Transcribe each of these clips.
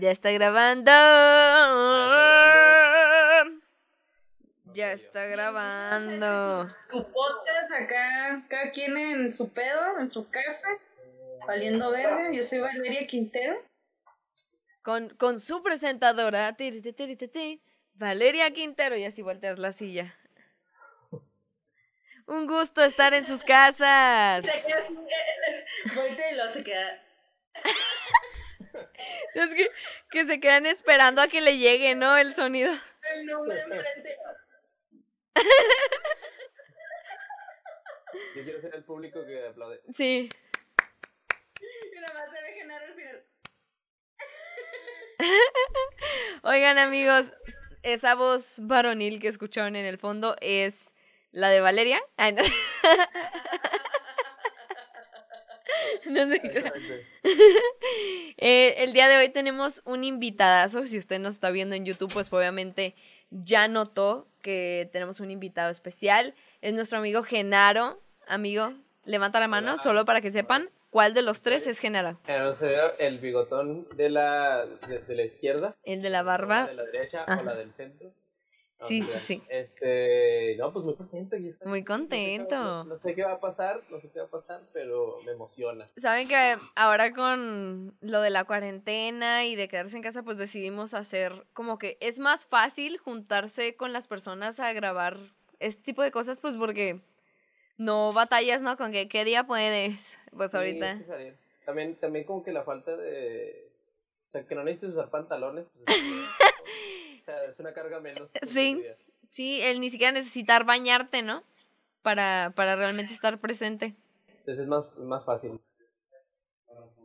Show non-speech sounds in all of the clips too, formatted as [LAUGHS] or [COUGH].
Ya está grabando. Ya está grabando. Tu podcast acá, cada quien en su pedo, en su casa, valiendo verga. Yo soy Valeria Quintero. Con, con su presentadora, Valeria Quintero, y así volteas la silla. Un gusto estar en sus casas. Se queda así, [LAUGHS] voltea y luego se queda. Es que, que se quedan esperando a que le llegue, ¿no? El sonido. El nombre enfrente. [LAUGHS] Yo quiero ser el público que aplaude. Sí. Y nada más se ve Genaro al final. [LAUGHS] Oigan, amigos, esa voz varonil que escucharon en el fondo es la de Valeria. [LAUGHS] [LAUGHS] No. Exactamente. Eh, el día de hoy tenemos un invitadazo. Si usted nos está viendo en YouTube, pues obviamente ya notó que tenemos un invitado especial. Es nuestro amigo Genaro. Amigo, levanta la mano Hola. solo para que sepan cuál de los tres es Genaro. El bigotón de la, de, de la izquierda. El de la La barba. de la derecha Ajá. o la del centro. Sí, sí, sí. Este, no, pues muy contento. aquí está. Muy No sé contento. No, sé qué va a pasar, no sé qué va a pasar, pero me emociona. Saben que ahora con lo de la cuarentena y de quedarse en casa, pues decidimos hacer como que es más fácil juntarse con las personas a grabar este tipo de cosas, pues porque no batallas, ¿no? Con que qué día puedes. Pues Sí, ahorita. es que salir. También, también como que la falta de... O sea, que no necesites usar pantalones. pues, sea, es una carga menos. [LAUGHS] en Sí. Sí, el ni siquiera necesitar bañarte, ¿no? Para, para realmente estar presente. Entonces es más, más fácil.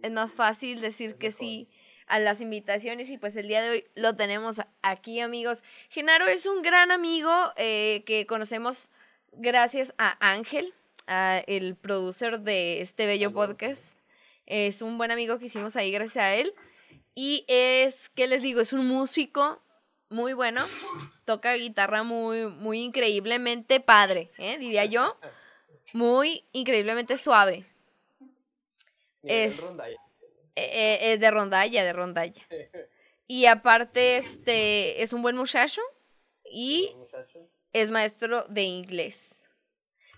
es más fácil decir que sí a las invitaciones y pues el día de hoy lo tenemos aquí amigos. Genaro es un gran amigo eh, que conocemos gracias a Ángel, a el producer de este bello podcast. Es un buen amigo que hicimos ahí gracias a él. Y es, ¿qué les digo? Es un músico muy bueno. Toca guitarra muy, muy increíblemente padre, ¿eh? diría yo. Muy increíblemente suave. Es- Rondalla. Eh, eh, de rondalla, de rondalla. Y aparte, este, es un buen muchacho y Muchacho. es maestro de inglés.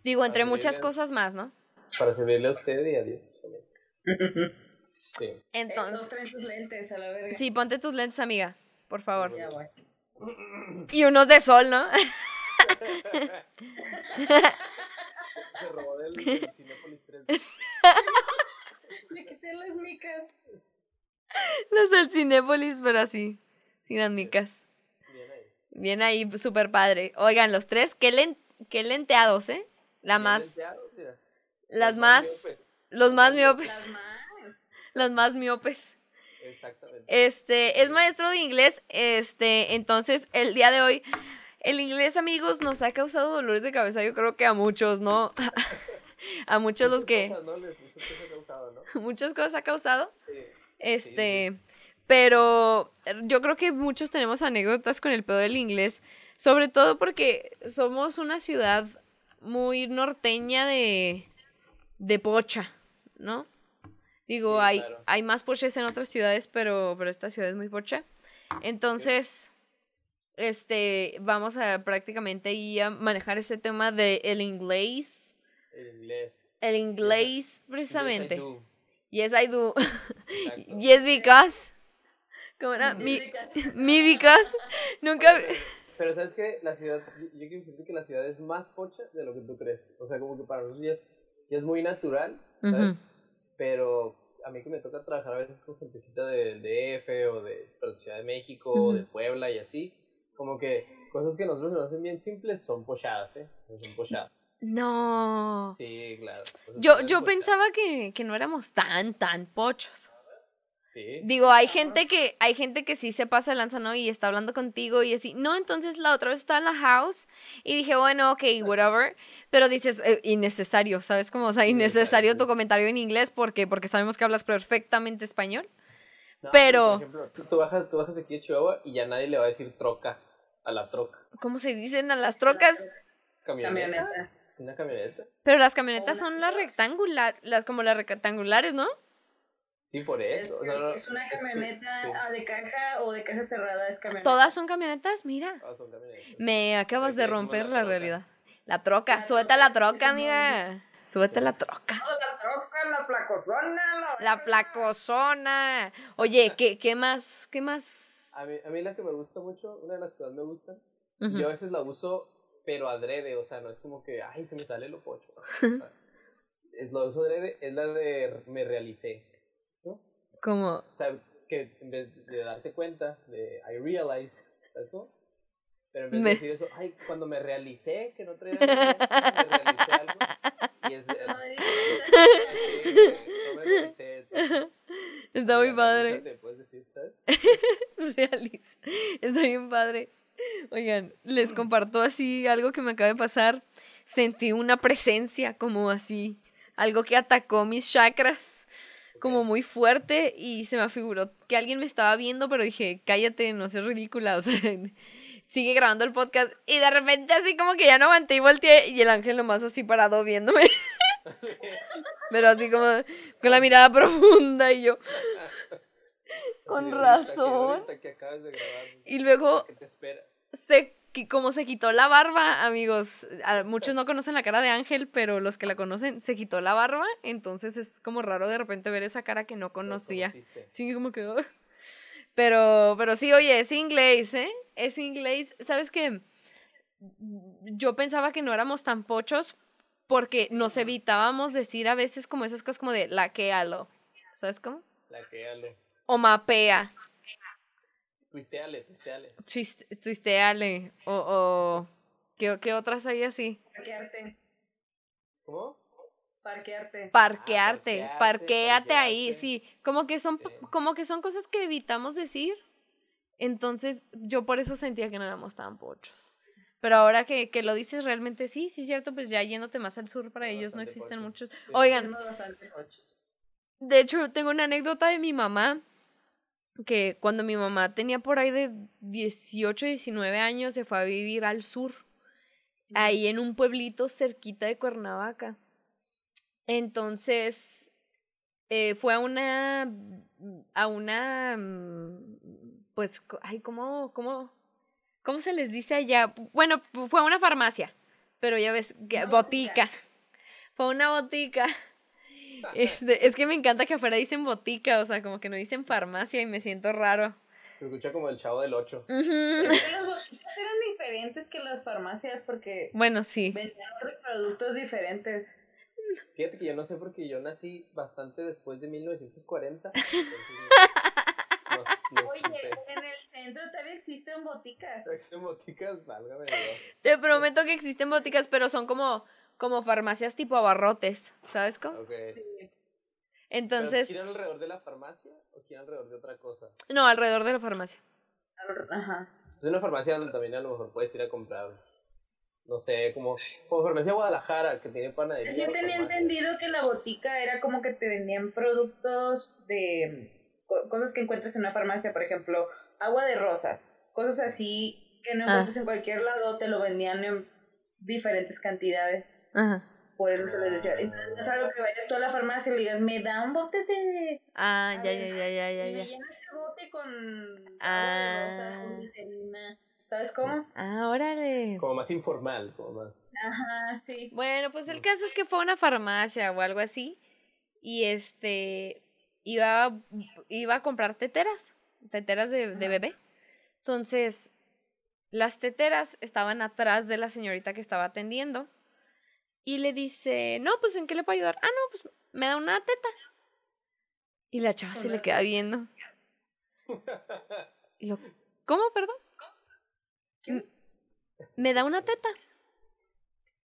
Digo, entre muchas cosas más, ¿no? Para servirle a usted y a Dios. [LAUGHS] Sí. Entonces. Entonces, traen sus lentes a la verga. sí, ponte tus lentes, amiga, por favor. Ya. Y unos de sol, ¿no? [LAUGHS] Se robó del, del Cinépolis 3. [LAUGHS] Le quité las micas. Los del Cinépolis, pero así, sin las micas. Bien ahí. Bien ahí, súper padre. Oigan, los tres, qué, len- qué lenteados, ¿eh? La Bien más, lenteados, mira. las Los más, miopes. los más Los miopes, Las más. las más miopes. Exactamente. Este, es maestro de inglés, este, entonces el día de hoy, el inglés, amigos, nos ha causado dolores de cabeza, yo creo que a muchos, ¿no? [LAUGHS] a muchos los que, cosas, ¿no? Les- muchas cosas ha causado, ¿no? [LAUGHS] muchas cosas ha causado, Sí. este, pero yo creo que muchos tenemos anécdotas con el pedo del inglés, sobre todo porque somos una ciudad muy norteña de, de pocha, ¿no? Digo, Sí, hay, claro. hay más poches en otras ciudades, pero, pero esta ciudad es muy pocha. Entonces, este, vamos a prácticamente ir a manejar ese tema de el inglés. El inglés. El inglés, Yes, I precisamente. do. Yes, I do. [LAUGHS] Yes, because. ¿Cómo era? Mi, [LAUGHS] mi because. Nunca. Pero sabes que la ciudad, yo quiero decirte que la ciudad es más pocha de lo que tú crees. O sea, como que para nosotros ya es, ya es muy natural, ¿sabes? Ujú. Pero a mí que me toca trabajar a veces con gentecita del DF o de Ciudad de México o de. Puebla y así, como que cosas que nosotros nos hacen bien simples son pochadas, ¿eh? Son pochadas. No. Sí, claro. Yo, yo pochadas. pensaba que, que no éramos tan, tan pochos. Sí. Digo, hay gente que, hay gente que sí se pasa de lanza, ¿no? Y está hablando contigo y así. No, entonces la otra vez estaba en la house y dije, bueno, ok, whatever. Pero dices, eh, innecesario, ¿sabes cómo? O sea, Innecesario, sí. tu comentario en inglés porque, porque sabemos que hablas perfectamente español. No, pero- Por ejemplo, tú, tú bajas, tú bajas de aquí de Chihuahua y ya nadie le va a decir troca a la troca. ¿Cómo se dicen a las trocas? Camioneta. Camioneta. Es una camioneta. Pero las camionetas son las rectangular, las como las rectangulares, ¿no? Sí, por Es, eso. o sea, no- es una camioneta Sí. ah, de caja o de caja cerrada, es camioneta. Todas son camionetas, mira. Ah, son camionetas. Me acabas de romper la la realidad. La troca, La súbete a troca, la troca, amiga. Súbete a la troca. la troca, la placozona, La placozona. Oye, ¿qué, qué más? ¿Qué más? A mí, a mí la que me gusta mucho, una de las que más me gustan, Ujú. yo a veces la uso, pero adrede, o sea, no es como que, ay, se me sale lo pocho. ¿no? O sea, [LAUGHS] es, lo uso adrede, es la de me realicé. Como, O sea, que en vez de darte cuenta de I realize, ¿sabes cómo? Pero en vez de decir eso, ay, cuando me realicé que no traía nada, me realicé algo. Y es, [LAUGHS] no me realicé. [LAUGHS] está muy padre. puedes decir, ¿sabes? [LAUGHS] Realiza. Está bien padre. Oigan, les comparto así algo que me acaba de pasar. Sentí una presencia como así, algo que atacó mis chakras, como muy fuerte y se me afiguró que alguien me estaba viendo, pero dije, cállate, no seas ridícula, o sea, [LAUGHS] sigue grabando el podcast y de repente así como que ya no aguanté y volteé y el ángel nomás así parado viéndome, [LAUGHS] pero así como con la mirada [LAUGHS] profunda y yo, Con que- razón. ahorita que acabas de grabar, y luego ¿qué te espera? se, qui- como se quitó la barba, amigos, muchos no conocen la cara de Ángel, pero los que la conocen, se quitó la barba, entonces es como raro de repente ver esa cara que no conocía. Sí, como que... Pero, pero sí, oye, es inglés, ¿eh? Es inglés. ¿Sabes qué? Yo pensaba que no éramos tan pochos porque nos evitábamos decir a veces como esas cosas como de laquealo. ¿Sabes cómo? La que ale. O mapea. Twisteale, twisteale. twist- Twisteale. O, o ¿qué, ¿Qué otras hay así? Parquearte, ¿Cómo? parquearte. Parquearte, parquearte, parquéate ahí, sí, como que son Sí. como que son cosas que evitamos decir. Entonces, yo por eso sentía que no éramos tan pochos. Pero ahora que, que lo dices realmente sí, sí es cierto, pues ya yéndote más al sur para No, ellos no existen pocho. muchos. Sí. Oigan, Somos bastante pochos. de hecho, tengo una anécdota de mi mamá, que cuando mi mamá tenía por ahí de 18, 19 años, se fue a vivir al sur, ahí en un pueblito cerquita de Cuernavaca. Entonces, eh, fue a una, a una, mm, pues, ay, ¿cómo, cómo, cómo se les dice allá? Bueno, fue a una farmacia, pero ya ves, que, botica. Fue una botica. Este, es que me encanta que afuera dicen botica, o sea, como que no dicen farmacia y me siento raro. Se escucha como el chavo del 8. Ujú. Es que las boticas eran diferentes que las farmacias porque Bueno, sí. vendían otros productos diferentes. Fíjate que yo no sé porque yo nací bastante después de 1940. entonces, [LAUGHS] no- no Oye, en el centro todavía existen boticas. Existen boticas, válgame Dios. Te prometo que existen boticas, pero son como, como farmacias tipo abarrotes, ¿sabes cómo? Ok. Sí. ¿Pero Entonces, ¿Giran alrededor de la farmacia o giran alrededor de otra cosa? no, alrededor de la farmacia. Ajá. Es una farmacia donde también a lo mejor puedes ir a comprar, no sé, como, como farmacia Guadalajara, que tiene panadería. Yo tenía farmacia. entendido que la botica era como que te vendían productos de co- cosas que encuentras en una farmacia, por ejemplo, agua de rosas, cosas así que no Ah. encuentras en cualquier lado, te lo vendían en diferentes cantidades. Ajá. Por eso se les decía. Entonces no es algo que vayas tú a la farmacia y le digas, me da un bote de... Ah, ya, ver, ya, ya, ya, ya, y me llena este bote con Ah. de rosas, con. ¿Sabes cómo? Ah, órale. Como más informal, como más... Ajá, sí. Bueno, pues el caso es que fue a una farmacia o algo así. Y este iba, iba a comprar teteras, teteras de, de bebé. Entonces, las teteras estaban atrás de la señorita que estaba atendiendo. Y le dice, no, pues ¿en qué le puedo ayudar? Ah, no, pues me da una teta. Y la chava se le queda viendo. Y lo, ¿cómo, perdón? ¿Qué? ¿Me da una teta?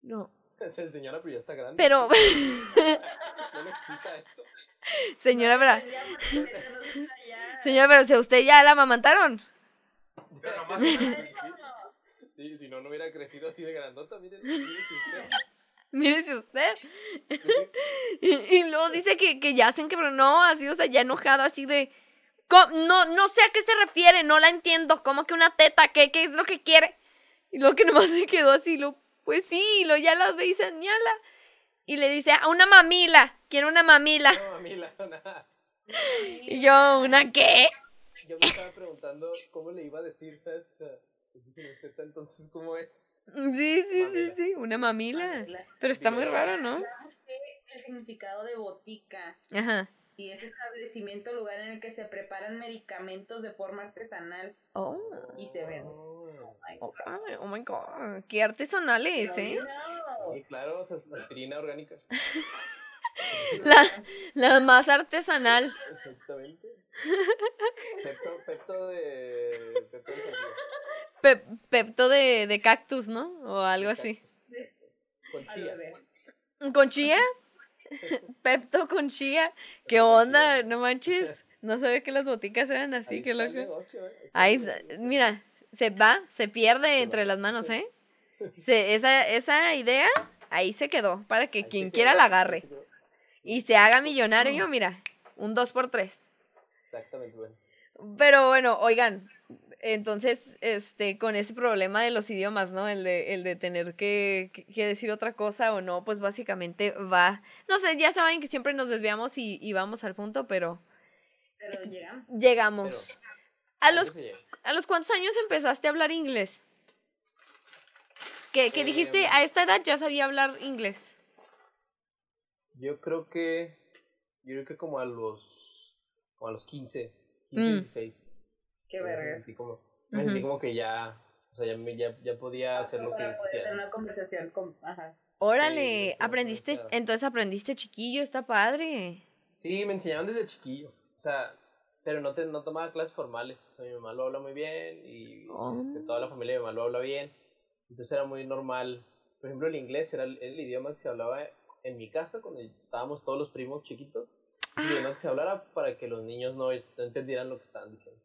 No, señora, pero ya está grande. pero, [LAUGHS] No necesita eso. señora, pero, señora, pero si a usted ya la amamantaron. Pero nomás- si no, no hubiera crecido así de grandota, miren. miren si usted- [LAUGHS] Mírese usted. Y, [LAUGHS] y luego dice que, que ya hacen que, pero no, así, o sea, ya enojada, así de. "Co- No, no sé a qué se refiere, no la entiendo. ¿Cómo que una teta? ¿Qué, qué es lo que quiere? Y luego que nomás [LAUGHS] se quedó así, lo, pues sí, y lo ya la ve y señala. Y le dice, a una mamila, quiero una mamila. No, a mí la nada. Y yo, ¿una qué? Yo me estaba preguntando cómo le iba a decir, ¿sabes? O sea, pues dicen usted, entonces, ¿cómo es? Sí, sí, sí, Mamila. sí, una mamila. Mamila. Pero está muy raro, ¿no? El significado de botica Ajá. y es establecimiento lugar en el que se preparan medicamentos de forma artesanal Oh, y se ven. Oh. oh, oh my god. Qué artesanales, ¿eh? Sí, claro, o sea, es aspirina orgánica. [LAUGHS] La, la más artesanal. Exactamente. Pepto, pepto de. Pepto de pepto de, de cactus, ¿no? O algo así. Con chía. ¿Con chía? Pepto con chía. ¿Qué onda? No manches. No sabía que las boticas eran así, Ahí qué loco. negocio, ¿eh? Ahí, mira, se va, se pierde entre las manos, ¿eh? [LAUGHS] Se, esa, esa idea ahí se quedó para que Ahí quien quiera la agarre y se haga millonario, mira, un 2 por 3 Exactamente, bueno. Pero bueno, oigan, entonces, este, con ese problema de los idiomas, ¿no? El de, el de tener que, que- decir otra cosa o no, pues básicamente va. No sé, ya saben que siempre nos desviamos y, y vamos al punto, pero Pero llegamos. llegamos. ¿A los. ¿A los cuántos años empezaste a hablar inglés? Que, que dijiste, Em. a esta edad ya sabía hablar inglés. Yo creo que. Yo creo que como a los. Como a los 15, 15, Mm. 16. Qué Me vergas. sentí como, me sentí Ujú. como que ya. O sea, ya, me- ya, ya podía hacer lo que poder tener quisiera. una conversación con. Ajá. Órale, como aprendiste, entonces aprendiste chiquillo, está padre. Sí, me enseñaban desde chiquillo. O sea, pero no, te, no tomaba clases formales. O sea, mi mamá lo habla muy bien y Oh. este, toda la familia de mi mamá lo habla bien. Entonces era muy normal. Por ejemplo, el inglés era el, el idioma que se hablaba en mi casa cuando estábamos todos los primos chiquitos. El idioma que se hablara para que los niños no entendieran lo que estaban diciendo.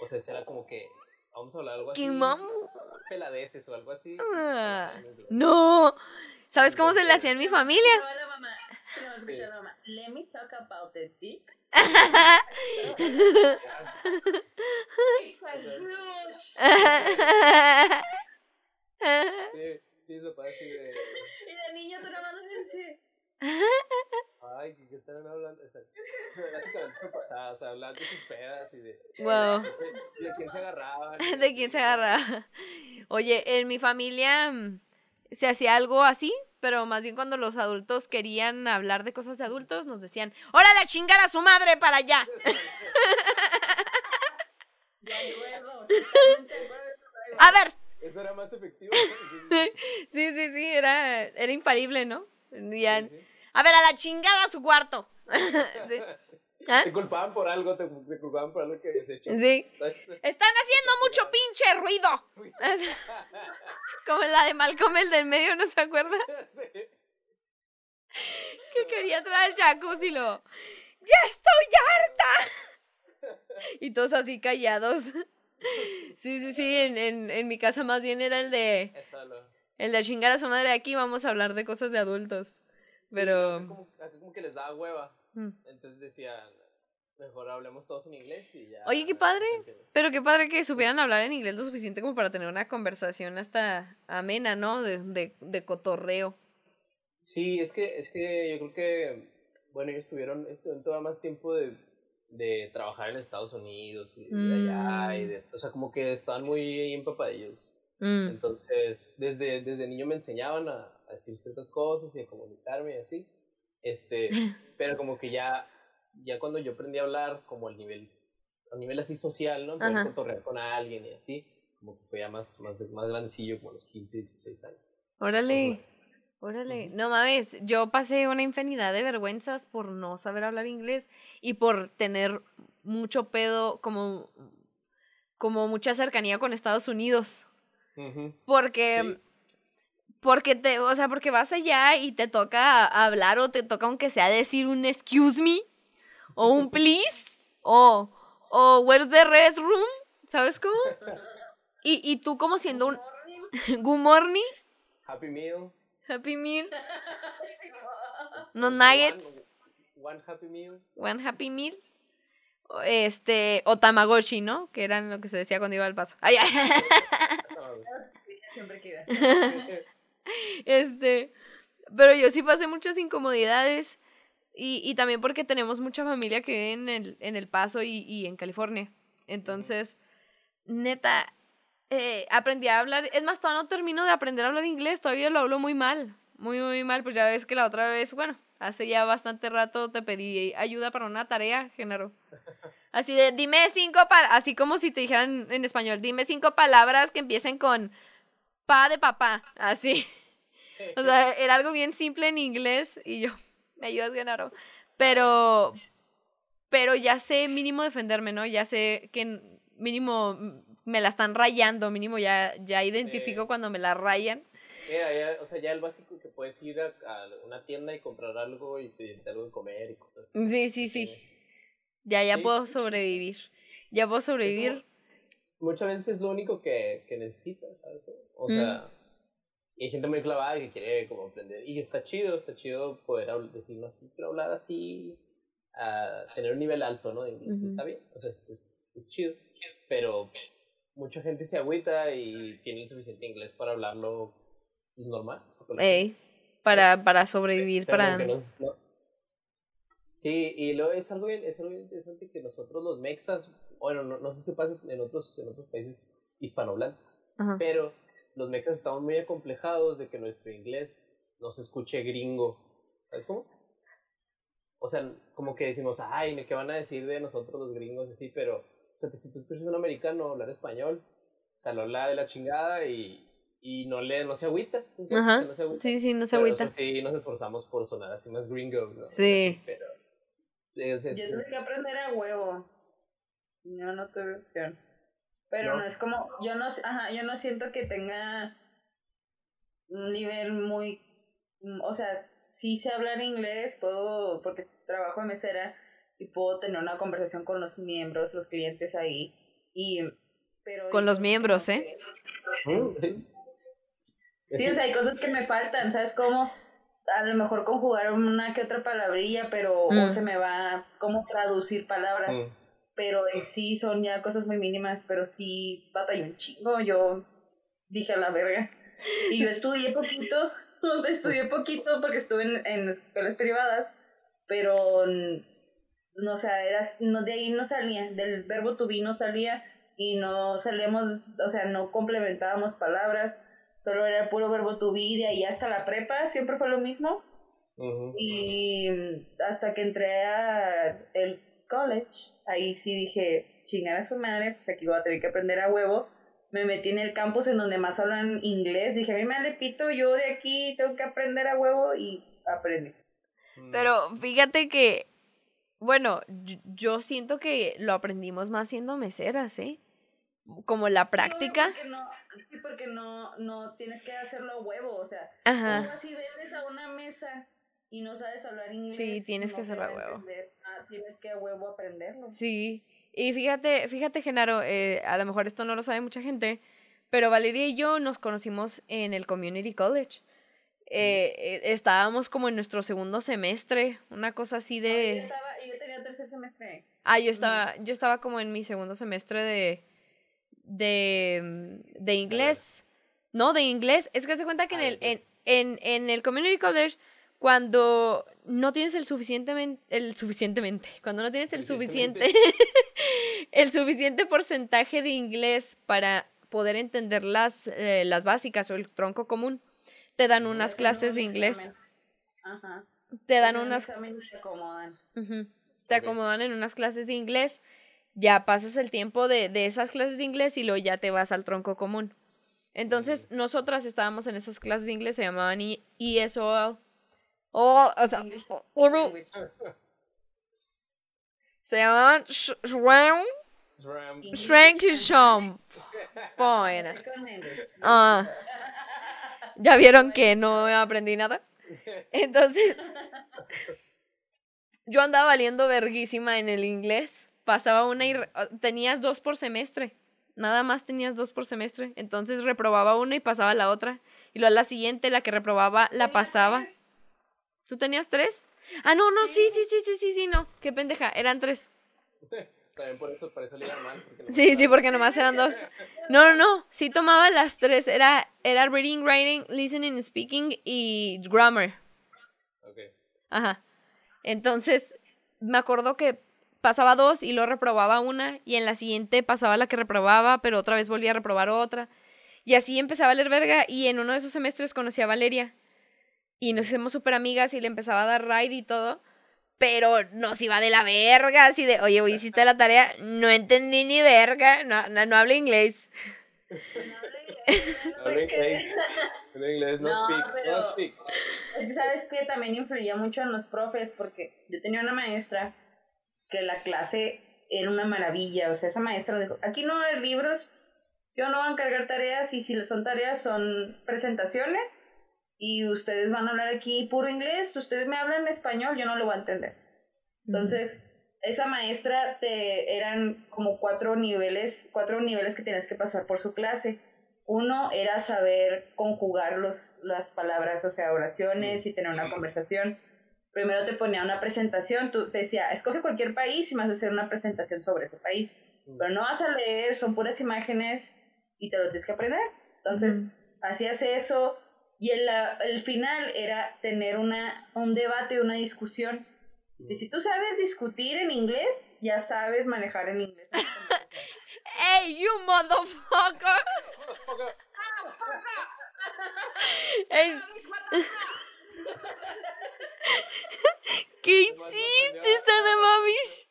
O sea, ese era como que vamos a hablar algo así. ¡Qué mamo! Peladeces o algo así. Ah. No. ¿Sabes cómo se le hacía en mi familia? Escuchaba la mamá. No, escuchaba la mamá. Let me talk about the dick. It's a huge. Sí, sí, eso parece así de. Y la niña tú nada más le dices. [LAUGHS] Ay, ¿qué, qué están hablando? Básicamente, [LAUGHS] o sea, hablando de sus pedas y de. Wow. [LAUGHS] de quién se agarraban. ¿De quién se agarra? Oye, en mi familia mm, se hacía algo así, pero más bien cuando los adultos querían hablar de cosas de adultos, nos decían, ¡Órale a chingar a su madre para allá! A ver, Eso era más efectivo. sí, sí, sí, era, era infalible, ¿no? Ya- sí, sí. A ver, a la chingada a su cuarto. [LAUGHS] Sí. ¿Ah? Te culpaban por algo, te, te culpaban por algo que habías hecho. Sí. ¿sabes? Están haciendo mucho pinche ruido. [LAUGHS] Como la de Malcolm, el del medio, ¿no se acuerda? [LAUGHS] Sí. que quería entrar al jacuzzi y lo. ¡Ya estoy harta! y todos así callados. sí, sí, sí, en, en, en mi casa más bien era el de. El de chingar a su madre aquí, vamos a hablar de cosas de adultos. Pero- como, como que les daba hueva. Mm. Entonces decían, mejor hablemos todos en inglés y ya. Oye, qué padre. Pero qué padre que supieran hablar en inglés lo suficiente como para tener una conversación hasta amena, ¿no? De, de, de cotorreo. Sí, es que, es que yo creo que, bueno, ellos tuvieron, estuvieron todo más tiempo de, de trabajar en Estados Unidos y de allá, y Mm. de, o sea, como que estaban muy empapadillos. Mm. Entonces, desde, desde niño me enseñaban a, a decir ciertas cosas y a comunicarme y así. Este, [LAUGHS] pero como que ya, ya cuando yo aprendí a hablar, como al nivel, a nivel así social, ¿no? Poder cotorrear con alguien y así, como que fue ya más, más, más grandecillo, como a los 15, 16 años. Órale. Órale, no mames, yo pasé una infinidad de vergüenzas por no saber hablar inglés y por tener mucho pedo, como, como mucha cercanía con Estados Unidos. Ujú. Porque, Sí. Porque te, o sea, porque vas allá y te toca hablar o te toca aunque sea decir un excuse me o un [LAUGHS] please o, o where's the restroom, ¿sabes cómo? Y, y tú como siendo un [LAUGHS] good morning, Happy Meal. happy meal, [LAUGHS] no. One- nuggets. One, Happy Meal. One Happy Meal. Este, o Tamagotchi, ¿no? Que eran lo que se decía cuando iba al paso. Ay, ay. Siempre queda. [LAUGHS] Este, pero yo sí pasé muchas incomodidades Y, y también porque tenemos mucha familia que vive en el, en el Paso y, y en California. Entonces, neta, eh, aprendí a hablar. Es más, todavía no termino de aprender a hablar inglés, todavía lo hablo muy mal. Muy, muy mal. Pues ya ves que la otra vez, bueno, hace ya bastante rato te pedí ayuda para una tarea, género. Así de, dime cinco, así como si te dijeran en español, dime cinco palabras que empiecen con pa de papá, así. O sea, era algo bien simple en inglés y yo, [LAUGHS] me ayudas, Genaro. Pero, pero ya sé mínimo defenderme, ¿no? Ya sé que mínimo me la están rayando, mínimo ya, ya identifico cuando me la rayan. o sea, ya el básico que puedes ir a, una tienda y comprar algo y pedirte algo de comer y cosas así. Sí, sí, sí. Ya, ya puedo sobrevivir. Ya puedo sobrevivir. muchas veces es lo único que, que necesitas, ¿sabes? O sea, y hay gente muy clavada que quiere como aprender. Y está chido, está chido poder decir, no, quiero hablar así, a tener un nivel alto, ¿no? Está bien, o sea, es, es, chido. Pero mucha gente se agüita y tiene el suficiente inglés para hablarlo pues, normal. para, para sobrevivir, para... Sí, y lo, es, algo bien, es algo bien interesante que nosotros los mexas, bueno, no, no sé si pasa en otros, en otros países hispanohablantes, pero los mexas estamos muy acomplejados de que nuestro inglés no se escuche gringo. ¿Sabes cómo? O sea, como que decimos, ay, ¿qué van a decir de nosotros los gringos? Así, pero si tú escuchas un americano hablar español, o sea, lo habla de la chingada y, y no le no se agüita. Ajá. Sí, sí, no se agüita. sí, nos esforzamos por sonar así más gringo. ¿no? Sí. pero, Yo tuve que aprender a huevo. No, no tuve opción. Pero no. es como, yo no, ajá, yo no siento que tenga un nivel muy, o sea, sí sé hablar inglés, puedo, porque trabajo en mesera y puedo tener una conversación con los miembros, los clientes ahí, y, pero... Con los miembros, ¿eh? Sí, o sea, hay cosas que me faltan, ¿sabes cómo? A lo mejor conjugar una que otra palabrilla, pero o mm. se me va, ¿cómo traducir palabras? Mm pero en sí son ya cosas muy mínimas, pero sí batallé un chingo, yo dije a la verga. Y yo estudié poquito, [LAUGHS] estudié poquito porque estuve en, en escuelas privadas, pero no, o sea, era, no, de ahí no salía, del verbo to be no salía y no salíamos, o sea, no complementábamos palabras, solo era el puro verbo to be, de ahí hasta la prepa siempre fue lo mismo. Y hasta que entré a el college, ahí sí dije, chingar a su madre, pues aquí voy a tener que aprender a huevo. Me metí en el campus en donde más hablan inglés, dije, a mí me pito, yo de aquí tengo que aprender a huevo y aprendí. Mm. Pero fíjate que, bueno, yo siento que lo aprendimos más siendo meseras, ¿eh? Como la práctica. Sí, porque no, no, tienes que hacerlo a huevo, o sea, Ajá. si vendes a una mesa y no sabes hablar inglés. Sí, tienes que hacerlo a huevo. Ah, tienes que a huevo aprenderlo. Sí, y fíjate, fíjate Genaro, eh, a lo mejor esto no lo sabe mucha gente, pero Valeria y yo nos conocimos en el Community College. Eh, eh, estábamos como en nuestro segundo semestre, una cosa así de... yo, estaba, yo tenía tercer semestre. Ah, yo estaba, yo estaba como en mi segundo semestre de, de, de inglés. No, de inglés. Es que se cuenta que en el, en, en, en el Community College cuando no tienes el suficientemente, el suficientemente, cuando no tienes el suficiente, [LAUGHS] el suficiente porcentaje de inglés para poder entender las, eh, las básicas o el tronco común, te dan unas clases de inglés. Ajá. Te dan unas... te acomodan. Te acomodan en unas clases de inglés, ya pasas el tiempo de, de esas clases de inglés y luego ya te vas al tronco común. Entonces, nosotras estábamos en esas clases de inglés, se llamaban ESOL Oh, o sea, se llamaban Shram. Shrank to Shom. [LAUGHS] Ah, ya vieron que no aprendí nada. [LAUGHS] Entonces, yo andaba valiendo verguísima en el inglés. Pasaba una y tenías dos por semestre. Nada más tenías dos por semestre. Entonces reprobaba una y pasaba la otra. Y luego la siguiente, la que reprobaba, la pasaba. ¿Tú tenías tres? Ah, no, no, sí, sí, sí, sí, sí, sí, no. Qué pendeja, eran tres. [LAUGHS] También por eso, por eso le iban mal. sí, sí, porque nomás eran dos. No, no, no, sí tomaba las tres. Era, era reading, writing, listening, speaking y grammar. Ok. Ajá. Entonces, me acuerdo que pasaba dos y luego reprobaba una y en la siguiente pasaba la que reprobaba, pero otra vez volvía a reprobar otra. Y así empezaba a leer verga y en uno de esos semestres conocí a Valeria y nos hicimos súper amigas y le empezaba a dar ride y todo, pero nos iba de la verga, así de, oye, hiciste la tarea, no entendí ni verga, no, no, no hablo [LAUGHS] inglés. No hablo inglés. No inglés, no, speak, no speak. Es que sabes que también influía mucho en los profes, porque yo tenía una maestra que la clase era una maravilla, o sea, esa maestra dijo, aquí no hay libros, yo no voy a encargar tareas y si son tareas son presentaciones y ustedes van a hablar aquí puro inglés, ustedes me hablan español, yo no lo voy a entender. Entonces, esa maestra te eran como cuatro niveles, cuatro niveles que tienes que pasar por su clase. Uno era saber conjugar los, las palabras, o sea, oraciones y tener una conversación primero te ponía una presentación, tú te decía, escoge cualquier país y vas a hacer una presentación sobre ese país. Pero no vas a leer, son puras imágenes y te lo tienes que aprender. Entonces, hacías eso y el, el final era tener una, un debate, una discusión. Si, si tú sabes discutir en inglés, ya sabes manejar el inglés. [LAUGHS] ¡Hey, you motherfucker! [LAUGHS] es... [LAUGHS] ¿Qué hiciste, Sana Mamish?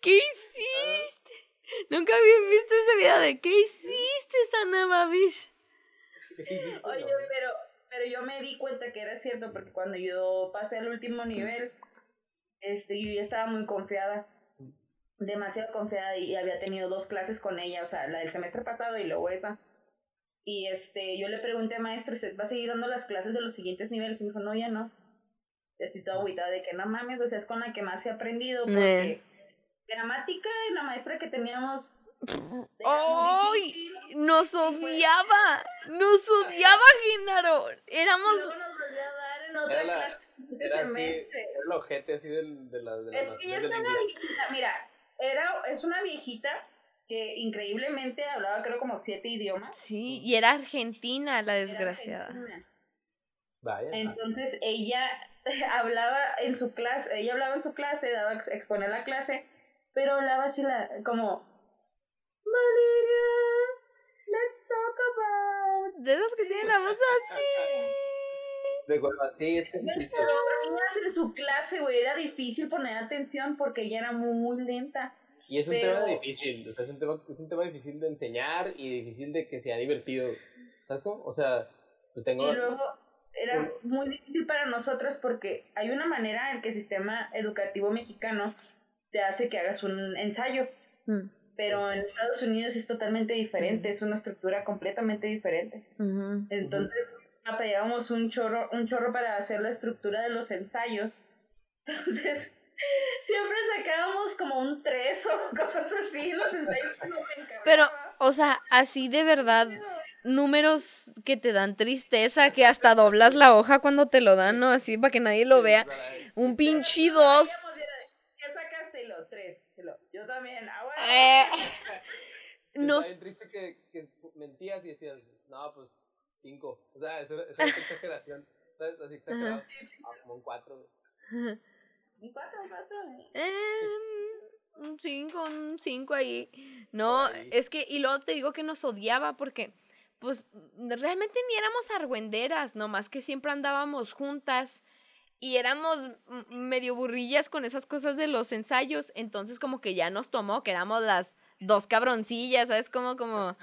¿Qué hiciste? Nunca había visto ese video de ¿qué hiciste, Sana Mamish? [LAUGHS] Oye, pero, pero yo me di cuenta que era cierto porque cuando yo pasé al último nivel, este, yo ya estaba muy confiada, demasiado confiada y había tenido dos clases con ella, o sea, la del semestre pasado y luego esa. Y este, yo le pregunté, maestro, ¿usted va a seguir dando las clases de los siguientes niveles? Y me dijo, no, ya no. Y así toda agüitada de que no mames, o sea, es con la que más he aprendido. Porque gramática, la maestra que teníamos. ¡Ay! Nos odiaba. Nos odiaba, Genaro. Éramos. Luego nos volvió a dar en otra clase de semestre. Era el ojete así del, de la. De es que ella es una viejita, mira, era, es una viejita que increíblemente hablaba creo como siete idiomas. Sí, y era argentina la desgraciada. Vaya. Entonces ella [LAUGHS] hablaba en su clase, ella hablaba en su clase, daba exponer la clase, pero hablaba así la, como De esos que tienen la voz así. De golpe así, es que es difícil. en su clase, güey, era difícil poner atención porque ella era muy, muy lenta. Y es un tema difícil, es un tema, es un tema difícil de enseñar y difícil de que sea divertido. ¿Sabes cómo? O sea, pues tengo... Y luego era muy difícil para nosotras porque hay una manera en que el sistema educativo mexicano te hace que hagas un ensayo. Mm. Pero en Estados Unidos es totalmente diferente, es una estructura completamente diferente. Entonces, apoyábamos un chorro, un chorro para hacer la estructura de los ensayos. [LAUGHS] Entonces, siempre sacábamos como un 3 o [LAUGHS] cosas así los ensayos Pero, o sea, así de verdad, números que te dan tristeza, que hasta doblas la hoja cuando te lo dan, ¿no? Así para que nadie lo vea. Un pinche 2. ¿Qué sacaste? Lo 3. Yo también. Ah, eh. [LAUGHS] Nos... triste que, que, mentías y decías, no, pues 5. O sea, eso, es [LAUGHS] exageración. ¿Sabes? Así exagerado. Ah, como un 4. Un 4, un 4. un 5, un 5 ahí. No, es que, y luego te digo que nos odiaba porque, pues, realmente ni éramos argüenderas, nomás que siempre andábamos juntas y éramos medio burrillas con esas cosas de los ensayos, entonces como que ya nos tomó que éramos las dos cabroncillas, ¿sabes? Como, como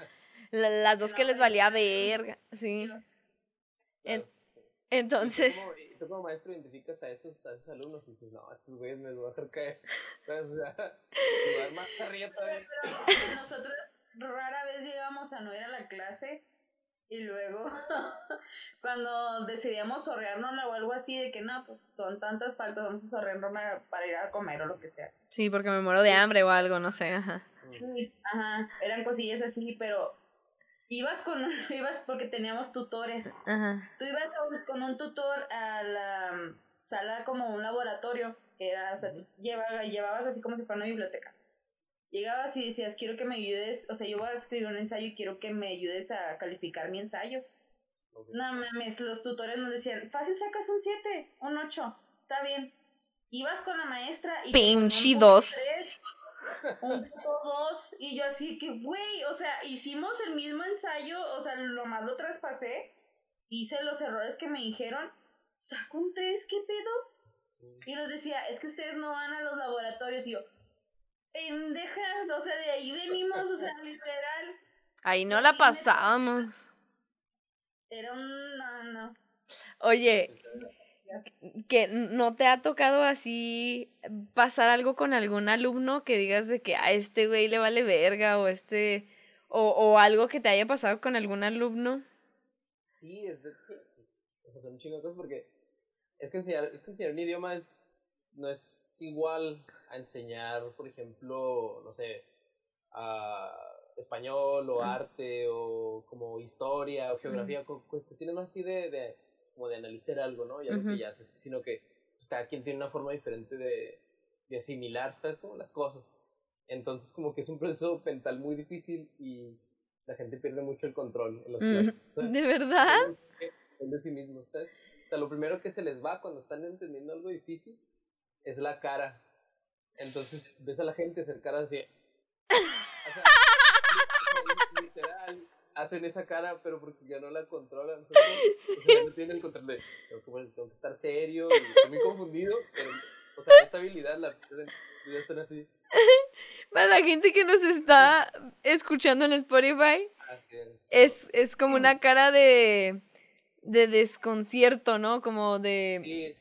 las dos que les valía verga, sí. entonces tú como maestro identificas a esos, a esos alumnos y dices, no, estos güeyes me van a dejar caer. ¿Sabes? [LAUGHS] O sea, [LAUGHS] más arriba todavía. Pero nosotros rara vez llegamos a no ir a la clase y luego [LAUGHS] cuando decidíamos sorrearnos o algo así de que no, pues son tantas faltas, vamos a sorrearnos para ir a comer o lo que sea. Sí, porque me muero de hambre o algo, no sé, ajá. Sí, ajá, eran cosillas así, pero ibas con [LAUGHS] ibas porque teníamos tutores. Tú ibas con un tutor a la mm, sala como un laboratorio, era, o sea, llevabas así como si fuera una biblioteca. Llegabas y decías, quiero que me ayudes, o sea, yo voy a escribir un ensayo y quiero que me ayudes a calificar mi ensayo. No mames, los tutores nos decían, fácil sacas un 7, un 8, está bien. Ibas con la maestra y... Pinche dos. Un punto dos, y yo así que, güey, o sea, hicimos el mismo ensayo, o sea, lo más lo traspasé, hice los errores que me dijeron, saco un tres, ¿qué pedo? Y nos decía, es que ustedes no van a los laboratorios, y yo, pendeja, o sea, de ahí venimos, o sea, literal. Ahí no la pasábamos. Era un, no, no. Oye, que no te ha tocado así pasar algo con algún alumno que digas de que a este güey le vale verga o este o, o algo que te haya pasado con algún alumno sí es de o sea son chingo cosas porque es que enseñar es que enseñar un idioma es no es igual a enseñar por ejemplo no sé a español o arte o como historia o geografía cuestiones más así de, de como de analizar algo, ¿no? Ya lo que ya haces, sino que pues, cada quien tiene una forma diferente de, de asimilar, ¿sabes? Como las cosas. Entonces, como que es un proceso mental muy difícil y la gente pierde mucho el control en las mm, clases. ¿De verdad? De sí mismos, ¿sabes? O sea, lo primero que se les va cuando están entendiendo algo difícil es la cara. Entonces, [LAUGHS] ves a la gente acercar así. [LAUGHS] O sea, literal, hacen esa cara, pero porque ya no la controlan. O sea, [LAUGHS] no tienen el control de, tengo que, estar serio, y estoy muy confundido, pero, o sea, esta habilidad la ya están así. Para la gente que nos está escuchando en Spotify, es, es como una cara de, de desconcierto, ¿no? Como de...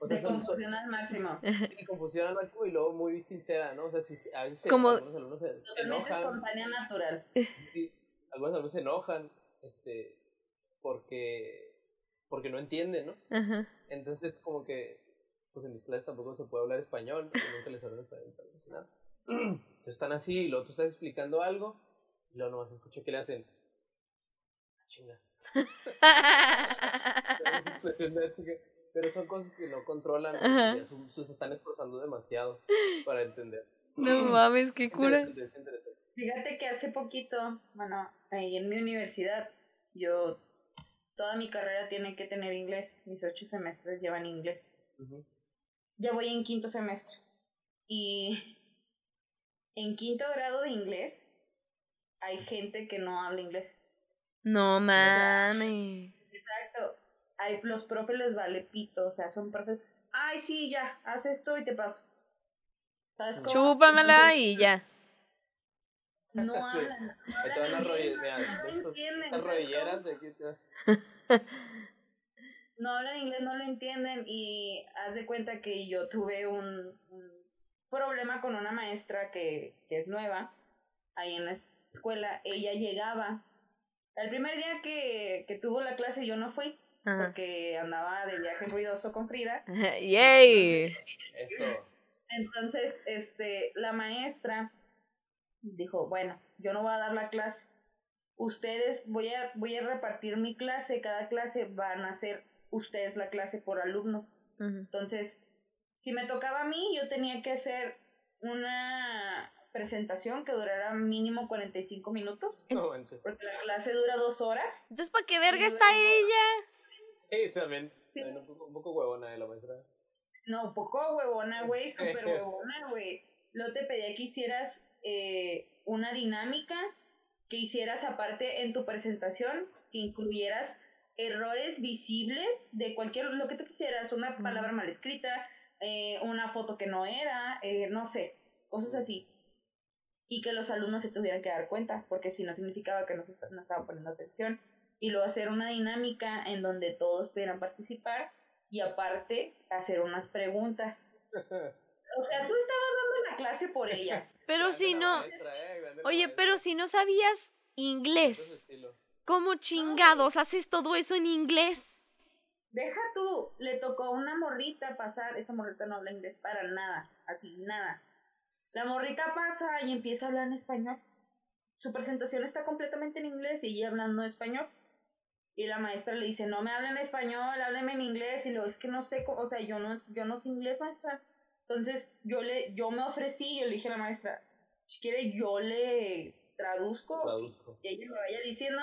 O sea, de confusión al máximo. [LAUGHS] Y confusión al máximo y luego muy sincera, ¿no? O sea, si, a veces como, algunos alumnos se, se enojan. espontánea natural. [LAUGHS] Sí, algunos alumnos se enojan, este, porque, porque no entienden, ¿no? Entonces, como que, pues en mis clases tampoco se puede hablar español, [LAUGHS] nunca les hablan español nada. [CLEARS THROAT] Entonces están así, y luego tú estás explicando algo, y luego nomás escucho que le hacen, ah, chinga. Pero son cosas que no controlan, se están esforzando demasiado para entender. No mames, qué cura. Fíjate que hace poquito, bueno, ahí en mi universidad, yo, toda mi carrera tiene que tener inglés, mis ocho semestres llevan inglés. Ya voy en quinto semestre. Y en quinto grado de inglés hay gente que no habla inglés. No mames. exacto. Hay, los profes les vale pito, o sea, son profes. Ay, sí, ya, haz esto y te paso. ¿Sabes Chúpamela y ya. No hablan. No, No hablan inglés, no lo entienden y haz de cuenta que yo tuve un, problema con una maestra que, que, es nueva ahí en la escuela. Ella llegaba. El primer día que, que tuvo la clase yo no fui porque andaba de viaje ruidoso con Frida. [LAUGHS] ¡Yay! Entonces, este, la maestra dijo, bueno, yo no voy a dar la clase. Ustedes, voy a, voy a repartir mi clase, cada clase van a hacer ustedes la clase por alumno. Entonces, si me tocaba a mí, yo tenía que hacer una presentación que durara mínimo 45 minutos. porque la clase dura dos horas. Entonces, ¿para qué verga está ella? Sí, también. Un, poco, un poco huevona de la maestra. No, un poco huevona, güey, súper huevona, güey. Luego te pedía que hicieras eh, una dinámica que hicieras aparte en tu presentación, que incluyeras errores visibles de cualquier, lo que tú quisieras, una palabra mal escrita, eh, una foto que no era, eh, no sé, cosas así. Y que los alumnos se tuvieran que dar cuenta, porque si no significaba que no, no estaban poniendo atención. Y luego hacer una dinámica en donde todos pudieran participar y aparte hacer unas preguntas. O sea, tú estabas dando la clase por ella. [LAUGHS] Pero si no. Oye, pero si no sabías inglés, ¿cómo chingados haces todo eso en inglés? Deja tú, le tocó a una morrita pasar, esa morrita no habla inglés para nada, así, nada. La morrita pasa y empieza a hablar en español. Su presentación está completamente en inglés y ella hablando español. Y la maestra le dice, no me hablen español, hábleme en inglés. Y luego, es que no sé, o sea, yo no, yo no sé inglés, maestra. Entonces yo le, yo me ofrecí, yo le dije a la maestra, si quiere yo le traduzco, traduzco. y ella me vaya diciendo,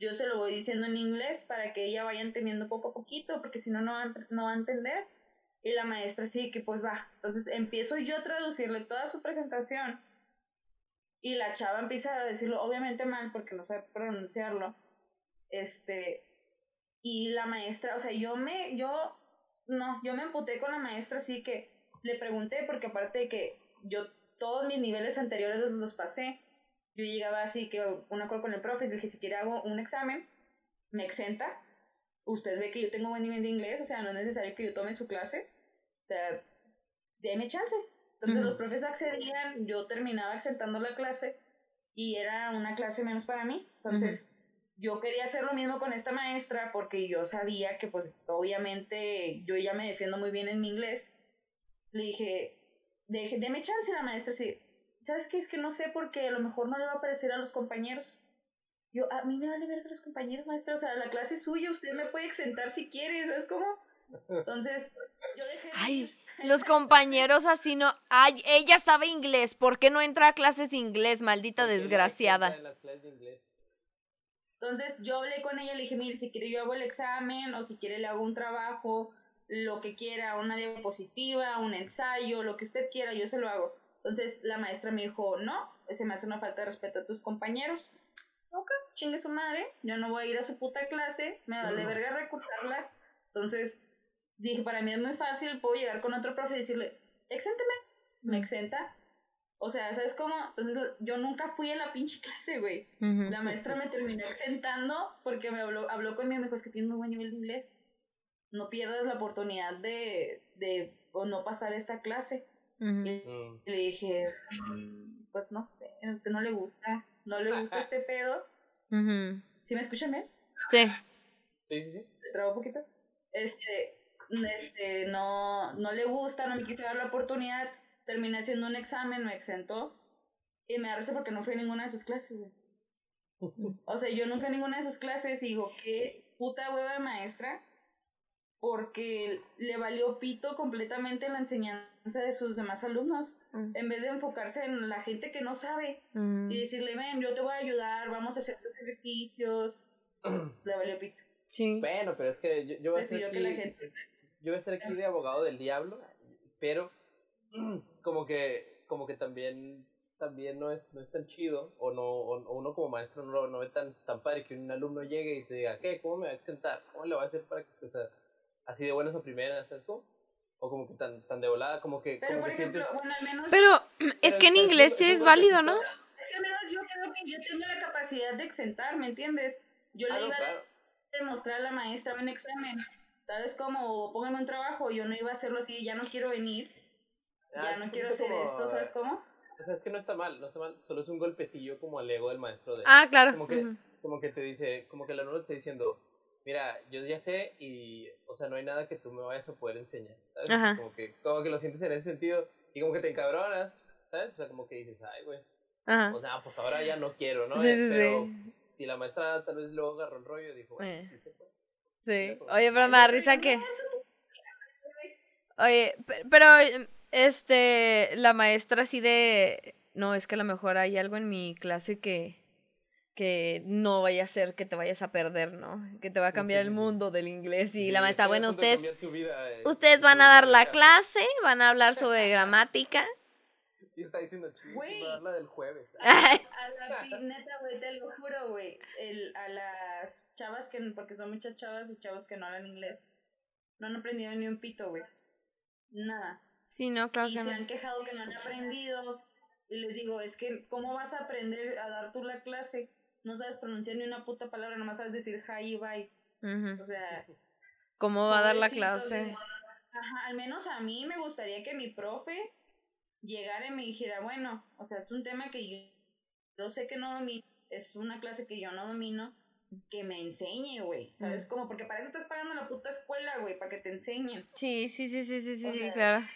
yo se lo voy diciendo en inglés para que ella vaya entendiendo poco a poquito, porque si no, no va, a entender. Y la maestra sí, que pues va. Entonces empiezo yo a traducirle toda su presentación. Y la chava empieza a decirlo obviamente mal porque no sabe pronunciarlo. Este, y la maestra, o sea, yo me, yo, no, yo me emputé con la maestra así que le pregunté porque aparte de que yo todos mis niveles anteriores los, los pasé, yo llegaba así que una cosa con el profe le dije, si quiere hago un examen, me exenta. Usted ve que yo tengo buen nivel de inglés, o sea, no es necesario que yo tome su clase. O sea, déme chance. Entonces los profes accedían, yo terminaba exentando la clase y era una clase menos para mí. Entonces yo quería hacer lo mismo con esta maestra porque yo sabía que pues obviamente yo ya me defiendo muy bien en mi inglés. Le dije, Deje, deme chance la maestra, sí. ¿Sabes qué? Es que no sé porque a lo mejor no le va a parecer a los compañeros. Yo, a mí me vale ver a los compañeros, maestra. O sea, la clase es suya, usted me puede exentar si quiere, ¿sabes cómo? Entonces, yo dejé. Ay, [LAUGHS] los compañeros así no. Ay, ella sabe inglés. ¿Por qué no entra a clases de inglés, maldita desgraciada? Entonces, yo hablé con ella, le dije, mire, si quiere yo hago el examen o si quiere le hago un trabajo lo que quiera, una diapositiva, un ensayo, lo que usted quiera, yo se lo hago. Entonces la maestra me dijo, no, ese me hace una falta de respeto a tus compañeros. Ok, chingue su madre, yo no voy a ir a su puta clase, me vale verga recursarla. Entonces dije, para mí es muy fácil, puedo llegar con otro profe y decirle, exénteme, me exenta. O sea, ¿sabes cómo? Entonces yo nunca fui a la pinche clase, güey. La maestra me terminó exentando porque me habló, habló conmigo y me dijo, es que tiene muy buen nivel de inglés no pierdas la oportunidad de, de o no pasar esta clase. y, mm. le dije, pues no sé, a usted no le gusta, no le gusta este pedo. ¿Sí me escuchan bien? Sí. Sí, sí, sí. ¿Te trabo un poquito? Este, este, no, no le gusta, no me quiso dar la oportunidad, terminé haciendo un examen, me exentó y me da porque no fui a ninguna de sus clases, [LAUGHS] O sea, yo no fui a ninguna de sus clases y digo, qué puta hueva de maestra porque le valió pito completamente la enseñanza de sus demás alumnos, mm. en vez de enfocarse en la gente que no sabe mm. y decirle, ven, yo te voy a ayudar, vamos a hacer los ejercicios, [CLEARS THROAT] le valió pito. Sí. Bueno, pero es que yo, voy a ser aquí, yo voy a ser aquí de abogado del diablo, pero [CLEARS THROAT] como que, como que también también no es, no es tan chido o no o, uno como maestro no, no ve tan, tan padre que un alumno llegue y te diga, ¿qué? ¿Cómo me va a exentar? ¿Cómo le voy a hacer para que, o sea, así de buenas a primeras, ¿sabes tú? O como que tan, tan de volada, como que... Pero, como por ejemplo, bueno, al menos... Pero [CLEARS THROAT] es que en inglés sí es válido, ¿no? Es que al menos yo creo que yo tengo la capacidad de exentar, ¿me entiendes? Yo le iba a demostrar a la maestra un examen, ¿sabes cómo? Póngame un trabajo, yo no iba a hacerlo así, ya no quiero venir, ah, ya no quiero hacer esto, ¿sabes cómo? O sea, es que no está mal, no está mal, solo es un golpecillo como al ego del maestro de... Ah, claro. Como que, como que te dice, como que la alumno te está diciendo, mira, yo ya sé y, o sea, no hay nada que tú me vayas a poder enseñar, ¿sabes? Como que, como que lo sientes en ese sentido y como que te encabronas, ¿sabes? O sea, como que dices, ay, güey. Ajá. O sea, pues ahora ya no quiero, ¿no? Sí, sí, pero si la maestra tal vez luego agarró el rollo, dijo, bueno, eh. sí se puede. Sí, oye, pero me da risa que... Oye, pero, este, la maestra así de... No, es que a lo mejor hay algo en mi clase que que no vaya a ser que te vayas a perder, ¿no? Que te va a cambiar el mundo del inglés y la maestra, bueno, ustedes, eh, ustedes van a dar la clase, van a hablar sobre [LAUGHS] gramática. Y está diciendo, la del jueves. [LAUGHS] A, la neta, güey, te lo juro, güey, a las chavas que, porque son muchas chavas y chavos que no hablan inglés, no han aprendido ni un pito, güey. Nada. Sí, no, claro y se han quejado que no han aprendido. Y les digo, es que, ¿cómo vas a aprender a dar tú la clase no sabes pronunciar ni una puta palabra, nomás sabes decir hi y bye. O sea. ¿Cómo va a dar la clase? ajá, al menos a mí me gustaría que mi profe llegara y me dijera, bueno, o sea, es un tema que yo, yo sé que no domino, es una clase que yo no domino, que me enseñe, güey, ¿sabes? Como, porque para eso estás pagando la puta escuela, güey, para que te enseñen. Sí, sí, sí, sí, sí, sí, claro.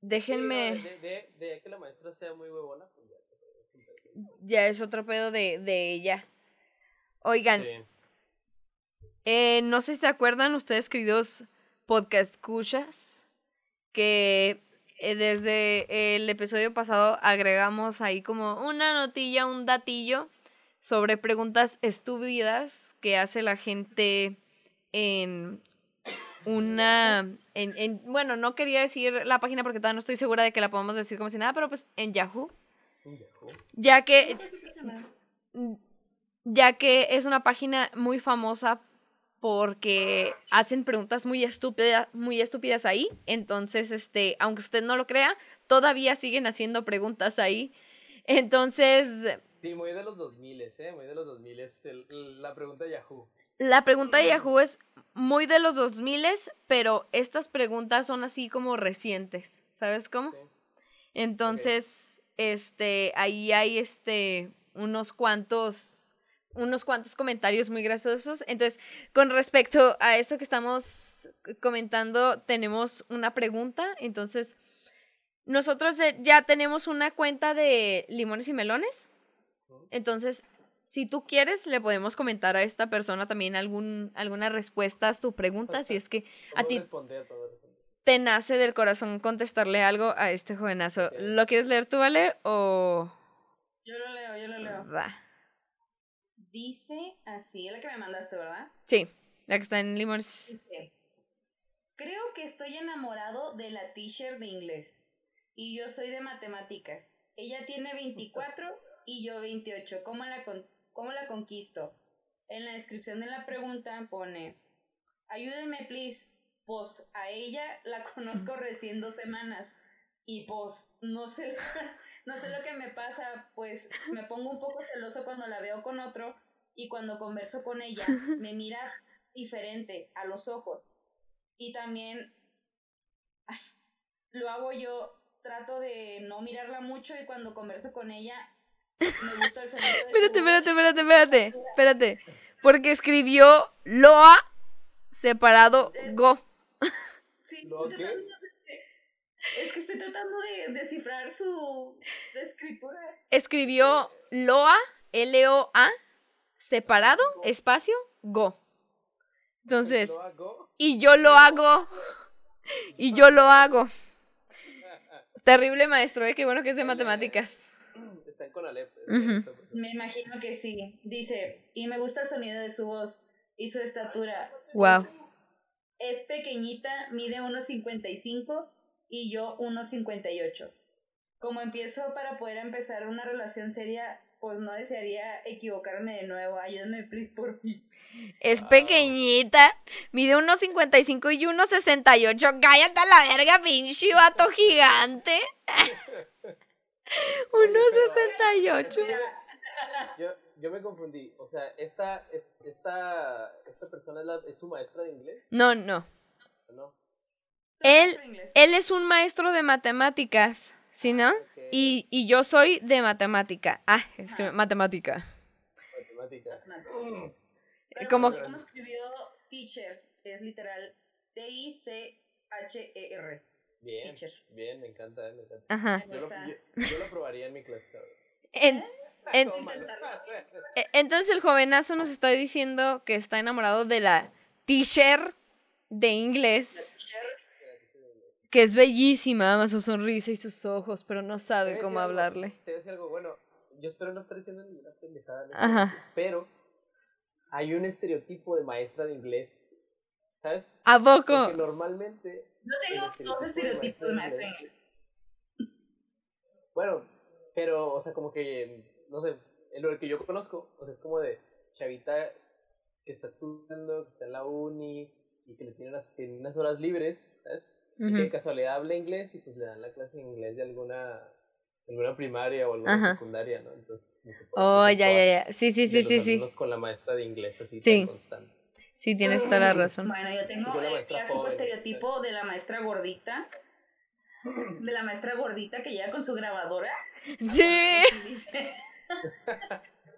Déjenme... de, de, que la maestra sea muy huevona, pues ya es otro pedo de, de ella. Oigan, eh, no sé si se acuerdan ustedes, queridos podcast cuchas, que eh, desde el episodio pasado agregamos ahí como una notilla, un datillo sobre preguntas estúpidas que hace la gente en una, en, en, bueno, no quería decir la página porque todavía no estoy segura de que la podamos decir como si nada, pero pues en Yahoo. Ya que, ya que es una página muy famosa porque hacen preguntas muy estúpidas, muy estúpidas ahí. Entonces, este, aunque usted no lo crea, todavía siguen haciendo preguntas ahí. Entonces... Sí, muy de los 2000, ¿eh? Muy de los 2000 es la pregunta de Yahoo. La pregunta de Yahoo es muy de los 2000, pero estas preguntas son así como recientes, ¿sabes cómo? Entonces, este, ahí hay este, unos cuantos unos cuantos comentarios muy graciosos. Entonces, con respecto a esto que estamos comentando, tenemos una pregunta. Entonces, nosotros eh, ya tenemos una cuenta de limones y melones. Entonces, si tú quieres, le podemos comentar a esta persona también algún, alguna respuesta a tu pregunta, si es que a ti te nace del corazón contestarle algo a este jovenazo. ¿Lo quieres leer tú, Vale? O... Yo lo leo, yo lo leo. Va. Dice así, es la que me mandaste, ¿verdad? Sí, la que está en Limors. Creo que estoy enamorado de la teacher de inglés y yo soy de matemáticas. Ella tiene 24 y yo 28. ¿Cómo la, cómo la conquisto? En la descripción de la pregunta pone, ayúdenme, please. Pues a ella la [LAUGHS] conozco recién dos semanas y pues no sé [LAUGHS] no sé lo que me pasa, pues me pongo un poco celoso cuando la veo con otro y cuando converso con ella [LAUGHS] me mira diferente a los ojos. Y también lo hago yo, trato de no mirarla mucho y cuando converso con ella me gusta el sonido de Espérate, espérate, espérate, espérate, espérate. Porque escribió Loa separado Go. Sí, es que estoy tratando de descifrar su escritura. Escribió Loa, L-O-A, separado, espacio, Go. Entonces, y yo lo hago. [LAUGHS] Y yo lo hago. Terrible maestro, ¿eh? Qué bueno que es de matemáticas. Está con Alep. Me imagino que sí. Dice, y me gusta el sonido de su voz y su estatura. Wow. Es pequeñita, mide 1.55 y yo 1.58. Como empiezo para poder empezar una relación seria, pues no desearía equivocarme de nuevo. Ayúdame, please, por mí. Es pequeñita, mide 1.55 y 1.68. Cállate a la verga, pinche vato gigante. [LAUGHS] [LAUGHS] 1.68. Yo, yo me confundí. O sea, esta, esta, esta persona es, la, es su maestra de inglés. No, no. No. Él, él es un maestro de matemáticas, ¿sí, no? Y, y yo soy de matemática. Ah, es que matemática. Matemática. ¿Cómo? escribió teacher? Es literal T-I-C-H-E-R. Bien, bien, me encanta, me encanta. Ajá. Yo lo, yo, lo probaría en mi clase. En, en, e, entonces el jovenazo nos está diciendo que está enamorado de la teacher de inglés que es bellísima, ama su sonrisa y sus ojos, pero no sabe cómo hablarle. te voy a decir algo, bueno, yo espero no estar diciendo ninguna pendejada, Ajá. pero hay un estereotipo de maestra de inglés, ¿sabes? ¿A poco? Porque normalmente... No tengo dos estereotipos de maestra de inglés. Bueno, pero, o sea, como que, no sé, el que yo conozco, o sea, es como de chavita que está estudiando, que está en la uni y que le tiene unas, unas horas libres, ¿sabes? y que de casualidad habla inglés y pues le dan la clase en inglés de alguna alguna primaria o alguna secundaria, ¿no? Entonces, oh, ya, ya, ya. Sí, sí, sí, sí, sí. con la maestra de inglés así sí. constante. Sí, tienes toda la razón. Bueno, yo tengo el clásico estereotipo de la maestra gordita. De la maestra gordita que llega con su grabadora. Sí.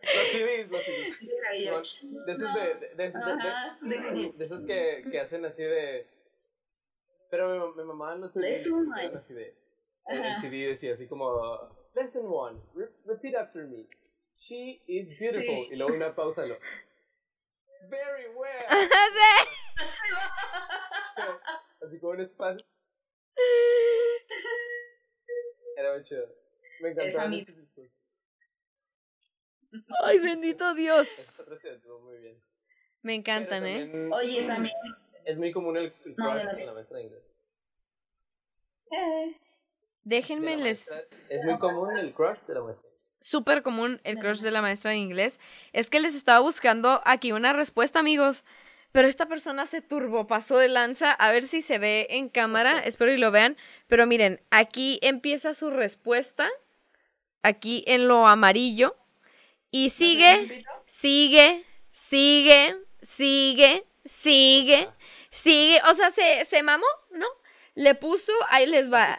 Los CDs, los CDs. De esos, de, de, de, de, esos que, que hacen así de pero mamaban los CDs. Lesson Así de, el CD decía así como, Lesson 1, repeat after me. She is beautiful. Y luego una pausa, lo. Very well. [LAUGHS] así como un espacio. Era muy chido. Me discos. Ay, bendito Dios. muy bien. Me encantan, ¿eh? Oye, también Es muy común el, crush de la maestra de inglés. Eh. Déjenme les... es muy común el crush de la maestra. Súper común el crush de la maestra de inglés. Es que les estaba buscando aquí una respuesta, amigos. Pero esta persona se turbopasó de lanza. A ver si se ve en cámara. Espero y lo vean. Pero miren, aquí empieza su respuesta. Aquí en lo amarillo. Y sigue, sigue, sigue, sigue, sigue, sigue. O sea, se, se mamó, ¿no? Le puso, ahí les va.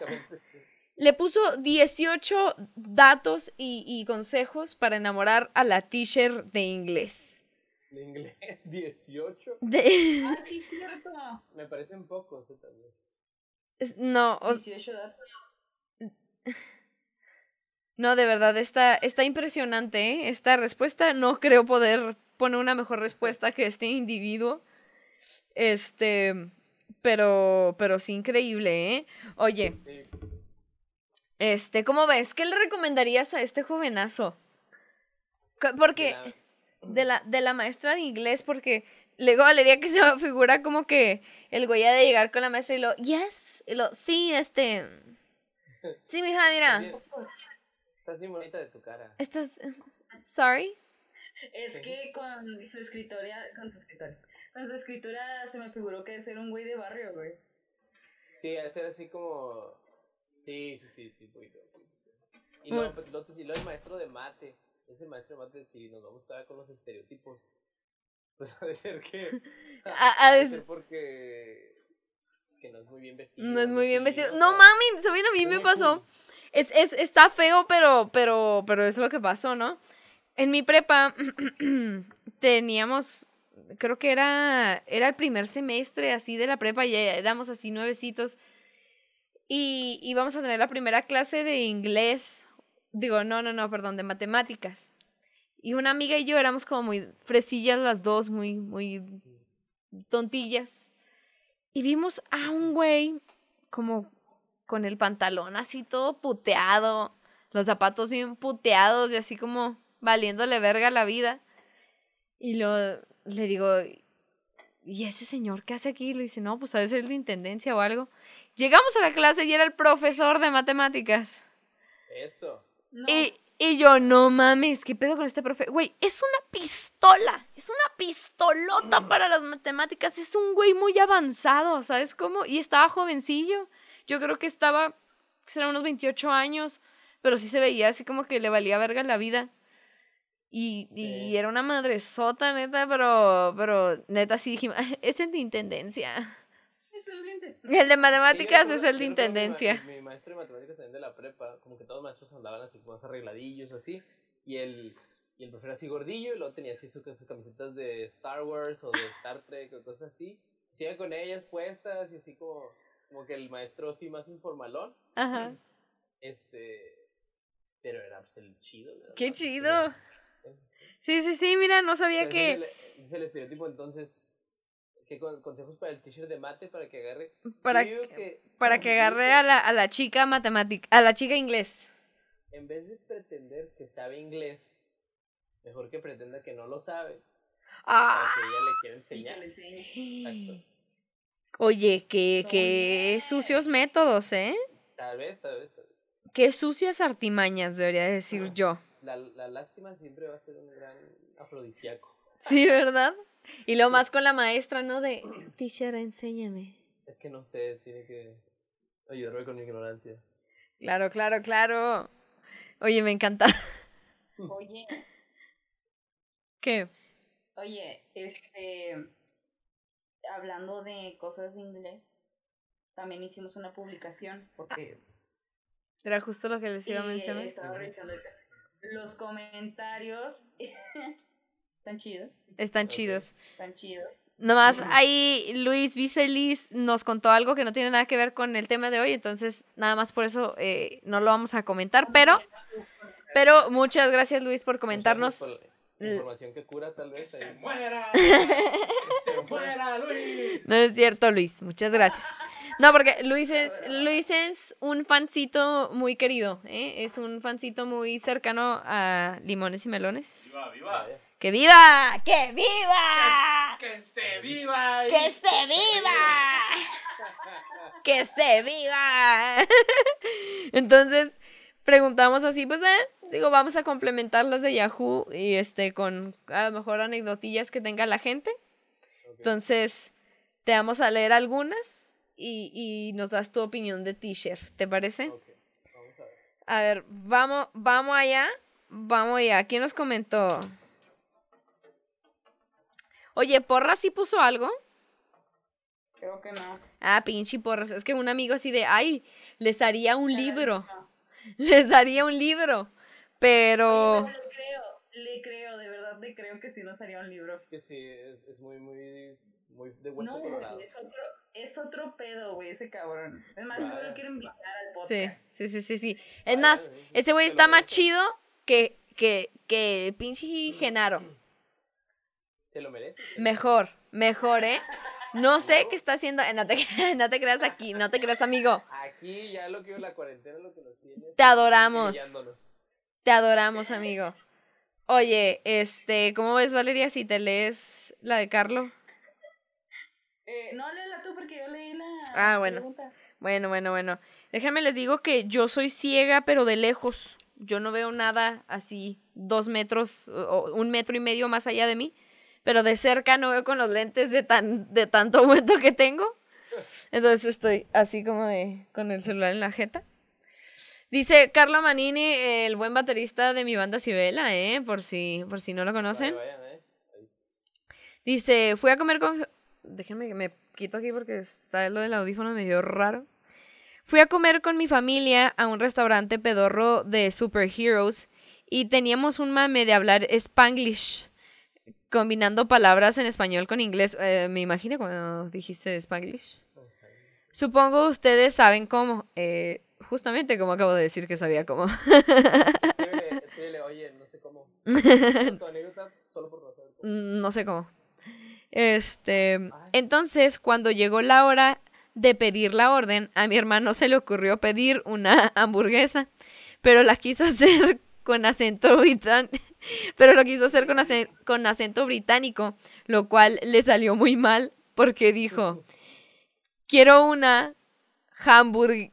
Le puso 18 datos y, y consejos para enamorar a la teacher de inglés. ¿De inglés? [LAUGHS] ¿18? De... Ah, sí, [LAUGHS] cierto. Me parecen pocos ¿eh? también. no. 18 datos. No, de verdad, está, está impresionante, ¿eh? Esta respuesta no creo poder poner una mejor respuesta que este individuo. Este, pero, pero sí increíble, ¿eh? Oye, este, ¿cómo ves? ¿Qué le recomendarías a este jovenazo? Porque, de la, de la maestra de inglés, porque luego Valeria que se me figura como que el güey ha de llegar con la maestra y lo, yes, y lo, sí, este, sí, mija, mira. Estás bien bonita de tu cara. Estás, sorry. Es que con su escritoria, con su escritoria, con su escritura se me figuró que es ser un güey de barrio, güey. Sí, a ser así como, sí, sí, sí, sí, güey. Y luego, pues, y luego el maestro de mate es el maestro de mate, si nos vamos a con los estereotipos, pues [LAUGHS] ha de ser que. [LAUGHS] ha, de ser porque. que no es muy bien vestido. No es muy bien vestido. No, mami, ¿saben? A mí me pasó. Es, es, está feo, pero, pero, pero es lo que pasó, ¿no? En mi prepa [CLEARS THROAT] teníamos, creo que era, era el primer semestre así de la prepa, y éramos así nuevecitos. Y íbamos a tener la primera clase de inglés Digo, no, no, no, perdón, de matemáticas. Y una amiga y yo éramos como muy fresillas las dos, muy, muy tontillas. Y vimos a un güey como con el pantalón así todo puteado, los zapatos bien puteados y así como valiéndole verga la vida. Y lo, le digo, ¿y ese señor qué hace aquí? Y le dice, no, pues a veces es de intendencia o algo. Llegamos a la clase y era el profesor de matemáticas. Eso. Y, y yo, no mames, ¿qué pedo con este profe? Güey, es una pistola, es una pistolota para las matemáticas, es un güey muy avanzado, ¿sabes cómo? Y estaba jovencillo, yo creo que estaba, será unos 28 años, pero sí se veía así como que le valía verga la vida. Y, y era una madresota, neta, pero, pero neta sí dijimos, es en intendencia. [LAUGHS] El de matemáticas es el de intendencia. Mi, maestro de matemáticas también de la prepa, como que todos los maestros andaban así, más arregladillos, así. Y el, y el profe era así gordillo, y luego tenía así sus, camisetas de Star Wars o de Star Trek o cosas así. Se con ellas puestas y así como, como que el maestro sí más informalón. Ajá. Este. Pero era pues, el chido. ¡Qué chido! Sí, sí, sí, mira, no sabía que. Es el estereotipo entonces ¿Qué consejos para el teacher de mate para que agarre? Para, que, para que agarre a la, a la chica matemática, a la chica inglés. En vez de pretender que sabe inglés, mejor que pretenda que no lo sabe. Ah. Para que ella le quiera enseñar. Exacto. Oye, qué, qué sucios métodos, ¿eh? Tal vez, tal vez, tal vez. Qué sucias artimañas, debería decir yo. La, la lástima siempre va a ser un gran afrodisíaco. Sí, ¿verdad? Y lo más con la maestra, ¿no? De, teacher, enséñame. Es que no sé, tiene que ayudarme con mi ignorancia. Claro, claro, claro. Oye, me encanta. Oye. [LAUGHS] ¿Qué? Oye, este, hablando de cosas de inglés, también hicimos una publicación porque... [LAUGHS] Era justo lo que les iba a mencionar. Estaba revisando los comentarios [LAUGHS] están chidos. Están chidos. Están chidos. Nomás ahí Luis Vicelis nos contó algo que no tiene nada que ver con el tema de hoy, entonces nada más por eso eh, no lo vamos a comentar, pero, pero muchas gracias Luis por comentarnos. información que cura tal vez. ¡Se muera! [LAUGHS] ¡Se muera Luis! No es cierto Luis, muchas gracias. No, porque Luis es, Luis es un fancito muy querido, ¿eh? es un fancito muy cercano a Limones y Melones. Viva, viva. ¡Que viva! ¡Que viva! ¡Que, se viva! ¡Que se viva! ¡Que se viva! Entonces, preguntamos así, pues, eh, digo, vamos a complementar las de Yahoo y este con a lo mejor anecdotillas que tenga la gente. Entonces, te vamos a leer algunas y, y nos das tu opinión de t-shirt, ¿te parece? Vamos a ver. A ver, vamos, vamos allá. Vamos allá. ¿Quién nos comentó? Oye, ¿Porra sí puso algo? Creo que no. Ah, pinche Porras. Es que un amigo así de, ay, les haría un libro. [LAUGHS] Les haría un libro. Pero... le creo, le creo, de verdad le creo que sí nos haría un libro. Que sí, es, es muy, muy, muy de hueso no, colorado. Es otro, es otro pedo, güey, ese cabrón. Es más, yo lo quiero invitar al podcast. Sí, sí, sí, sí. Es más, ese güey está más chido que, que, que pinche Genaro. Se lo merece. Mejor, mejor, ¿eh? No sé qué está haciendo. No te, [LAUGHS] no te creas aquí, no te creas, amigo. Aquí ya lo que la cuarentena lo que nos tiene. Te adoramos. Te adoramos, amigo. Oye, este, ¿cómo ves, Valeria, si te lees la de Carlo? Eh, no, léela tú porque yo leí la ah, bueno. Bueno, bueno, bueno. Déjenme les digo que yo soy ciega, pero de lejos. Yo no veo nada así dos metros o un metro y medio más allá de mí. Pero de cerca no veo con los lentes de, tan, de tanto aumento que tengo. Entonces estoy así como de con el celular en la jeta. Dice Carlo Manini, el buen baterista de mi banda Cibela, ¿eh? Por si, por si no lo conocen. Eh. Dice, fui a comer con... Déjenme que me quito aquí porque está lo del audífono medio raro. Fui a comer con mi familia a un restaurante pedorro de superheroes y teníamos un mame de hablar spanglish, combinando palabras en español con inglés. Eh, me imagino cuando dijiste spanglish. Supongo ustedes saben cómo. Eh, Justamente como acabo de decir que sabía cómo. oye, no sé cómo. [LAUGHS] No sé cómo. Este, entonces, cuando llegó la hora de pedir la orden, a mi hermano se le ocurrió pedir una hamburguesa, pero la quiso [LAUGHS] hacer con acento británico, [LAUGHS] pero lo quiso hacer con, con acento británico, lo cual le salió muy mal porque dijo, quiero una hamburguesa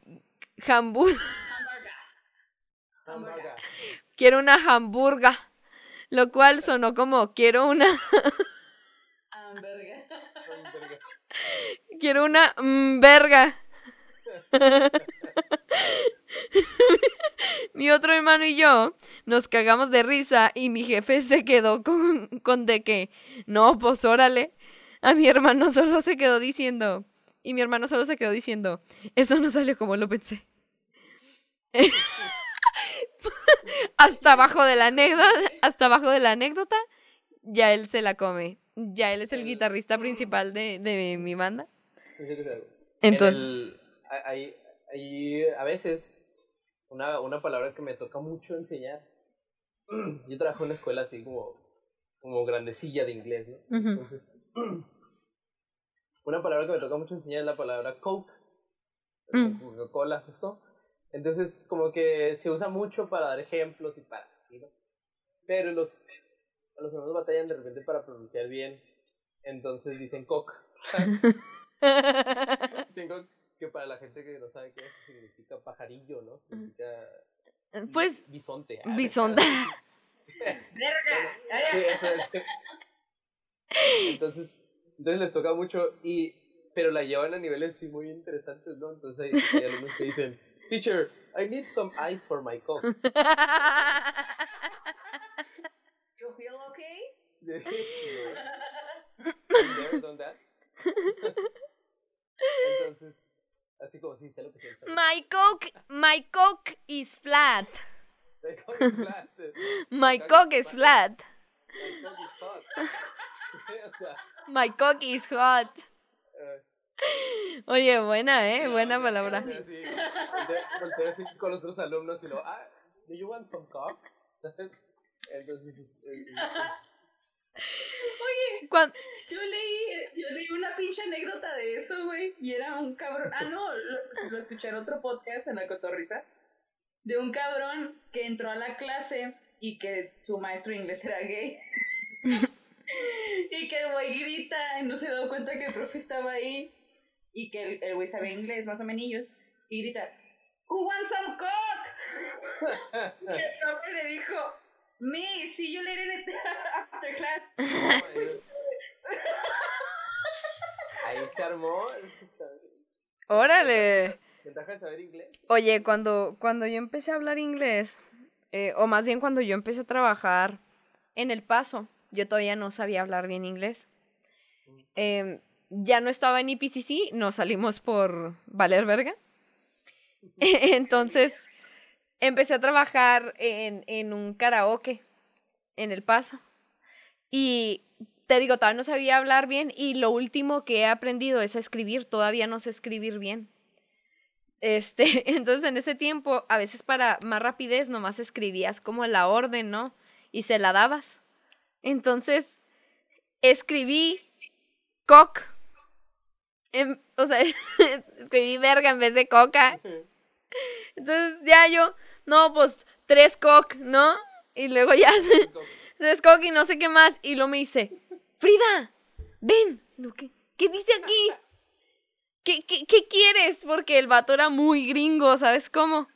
hamburga. [LAUGHS] Quiero una hamburga. Lo cual sonó como quiero una. [LAUGHS] quiero una verga. [LAUGHS] mi otro hermano y yo nos cagamos de risa y mi jefe se quedó con, con de que, no, pues órale. A mi hermano solo se quedó diciendo, y mi hermano solo se quedó diciendo, eso no salió como lo pensé. [LAUGHS] hasta abajo de la anécdota, hasta abajo de la anécdota, ya él se la come. Ya él es el guitarrista principal de, de mi banda. Entonces, hay, hay, a veces una, una palabra que me toca mucho enseñar. [CLEARS THROAT] Yo trabajo en una escuela así como, como grandecilla de inglés, ¿no? Entonces, [CLEARS THROAT] una palabra que me toca mucho enseñar es la palabra Coke, mm. Coca-Cola, ¿esto? Entonces, como que se usa mucho para dar ejemplos y para ¿sí, ¿no? Pero los, los hermanos batallan de repente para pronunciar bien. Entonces dicen cock. [LAUGHS] Tengo que para la gente que no sabe qué significa pajarillo, ¿no? Significa. Pues. Bisonte. Ah, bisonte. [LAUGHS] entonces, entonces les toca mucho y pero la llevan a niveles sí muy interesantes, ¿no? Entonces hay, hay alumnos que dicen Teacher, I need some ice for my coke. you feel okay? [LAUGHS] Never done that. [LAUGHS] Entonces, así como sí, sé lo que se My coke, my coke is flat. My coke is flat. [LAUGHS] My coke is flat. My coke [LAUGHS] My coke is hot. Oye, buena, ¿eh? Buena palabra. Sí, con los otros alumnos y lo, ah, ¿do you want some cock? [LAUGHS] Entonces, es, Oye, yo leí, yo leí una pinche anécdota de eso, güey, y era un cabrón, ah, no, lo, lo escuché en otro podcast, en la cotorriza, de un cabrón que entró a la clase y que su maestro de inglés era gay. y que el güey grita y no se da cuenta que el profe estaba ahí y que el güey sabía inglés más o menos y grita, Who wants some coke? y el profe le dijo, Me, see you later after class. [LAUGHS] Ahí se armó. Órale. ¿Ventaja de saber inglés? Oye, cuando, cuando yo empecé a hablar inglés, eh, o más bien cuando yo empecé a trabajar en El Paso, yo todavía no sabía hablar bien inglés. Eh, ya no estaba en IPCC, nos salimos por Valer Verga. [LAUGHS] Entonces, empecé a trabajar en, en un karaoke en El Paso. Y te digo, todavía no sabía hablar bien y lo último que he aprendido es a escribir, todavía no sé escribir bien. Este, [LAUGHS] entonces en ese tiempo, a veces para más rapidez, nomás escribías como la orden, ¿no? Y se la dabas. Entonces, escribí cock. o sea, [LAUGHS] escribí verga en vez de coca. Entonces ya yo, no, pues tres cock, ¿no? Y luego ya tres cock y no sé qué más. Y luego me dice, Frida, ven. ¿Qué, qué dice aquí? ¿Qué, qué, ¿Qué quieres? Porque el vato era muy gringo, ¿sabes cómo?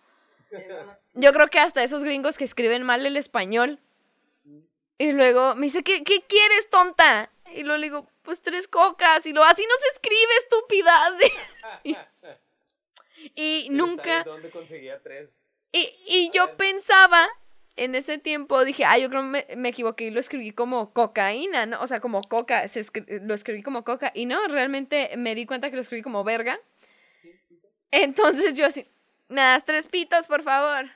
Yo creo que hasta esos gringos que escriben mal el español. Y luego me dice, ¿qué, qué quieres, tonta? Y luego le digo, pues tres cocas. Y lo así no se escribe, estúpida. [LAUGHS] y, [LAUGHS] nunca. ¿Dónde conseguía tres? Y, y yo pensaba en ese tiempo dije, ah, yo creo que me, equivoqué y lo escribí como cocaína, ¿no? O sea, como coca, se lo escribí como coca. Y no, realmente me di cuenta que lo escribí como verga. Entonces yo así, nada, tres pitos, por favor.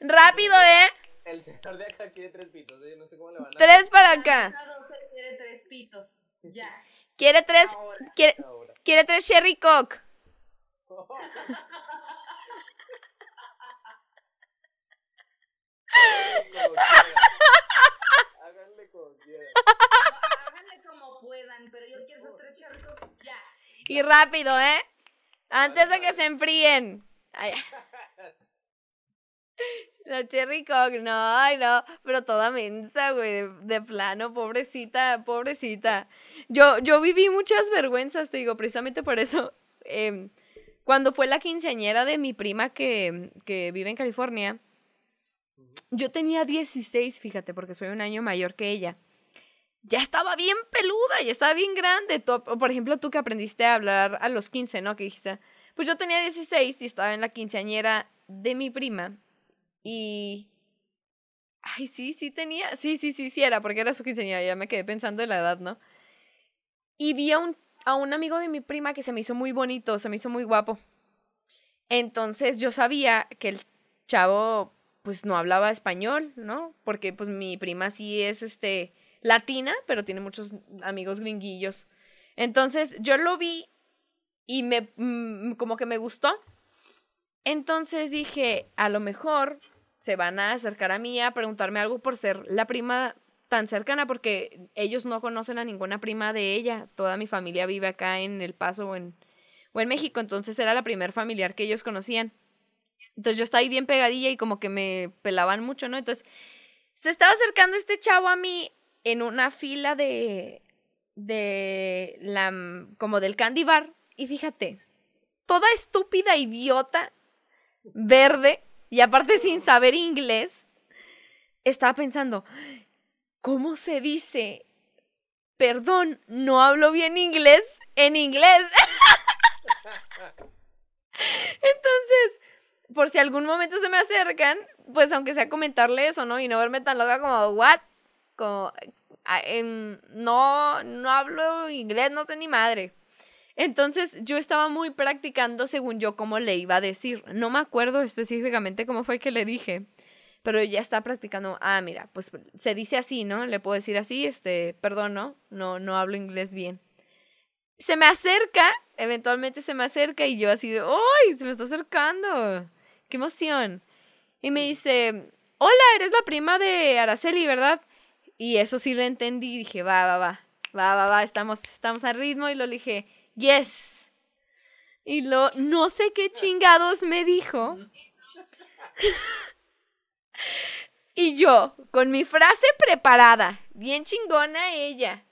Rápido, ¿eh? El señor de acá quiere tres pitos, ¿eh? No sé cómo le van a... Tres para acá. Quiere tres pitos, ya. Quiere tres, quiere, quiere tres cherry coke. [LAUGHS] Háganle como quieran. Háganle como puedan, pero yo quiero esos tres charcos ya. Y rápido, ¿eh? Antes de que se enfríen. Ay. La Cherry Coke, no, ay no, pero toda mensa, güey, de, plano, pobrecita, pobrecita. Yo, yo viví muchas vergüenzas, te digo, precisamente por eso. Eh, cuando fue la quinceañera de mi prima que, que vive en California, yo tenía 16, fíjate, porque soy un año mayor que ella. Ya estaba bien peluda, ya estaba bien grande. Por ejemplo, tú que aprendiste a hablar a los 15, ¿no? Que dijiste, pues yo tenía 16 y estaba en la quinceañera de mi prima. Y... Ay, sí, sí tenía. Sí, sí, sí, sí era, porque era su quinceañera. Ya me quedé pensando en la edad, ¿no? Y vi a un, a un amigo de mi prima que se me hizo muy bonito, se me hizo muy guapo. Entonces yo sabía que el chavo pues no hablaba español, ¿no? Porque pues mi prima sí es este latina, pero tiene muchos amigos gringuillos. Entonces yo lo vi y me mm, como que me gustó. Entonces dije, a lo mejor se van a acercar a mí a preguntarme algo por ser la prima tan cercana porque ellos no conocen a ninguna prima de ella. Toda mi familia vive acá en El Paso o en, o en México, entonces era la primer familiar que ellos conocían. Entonces yo estaba ahí bien pegadilla y como que me pelaban mucho, ¿no? Entonces se estaba acercando este chavo a mí en una fila de de la como del candy bar y fíjate, toda estúpida idiota verde y aparte sin saber inglés estaba pensando, ¿cómo se dice? Perdón, no hablo bien inglés en inglés. [LAUGHS] Entonces, por si algún momento se me acercan, pues aunque sea comentarle eso, ¿no? Y no verme tan loca como, ¿what? Como, no, no hablo inglés, no sé ni madre. Entonces yo estaba muy practicando según yo cómo le iba a decir. No me acuerdo específicamente cómo fue que le dije, pero ya está practicando. Ah, mira, pues se dice así, ¿no? Le puedo decir así, este, perdón, ¿no? No, no hablo inglés bien. Se me acerca, eventualmente se me acerca y yo así de, ¡ay! Se me está acercando qué emoción. Y me dice, hola, eres la prima de Araceli, ¿verdad? Y eso sí lo entendí y dije, va, va, va, va, va, va, estamos, estamos al ritmo y lo dije, yes. Y lo, no sé qué chingados me dijo. [LAUGHS] Y yo, con mi frase preparada, bien chingona ella.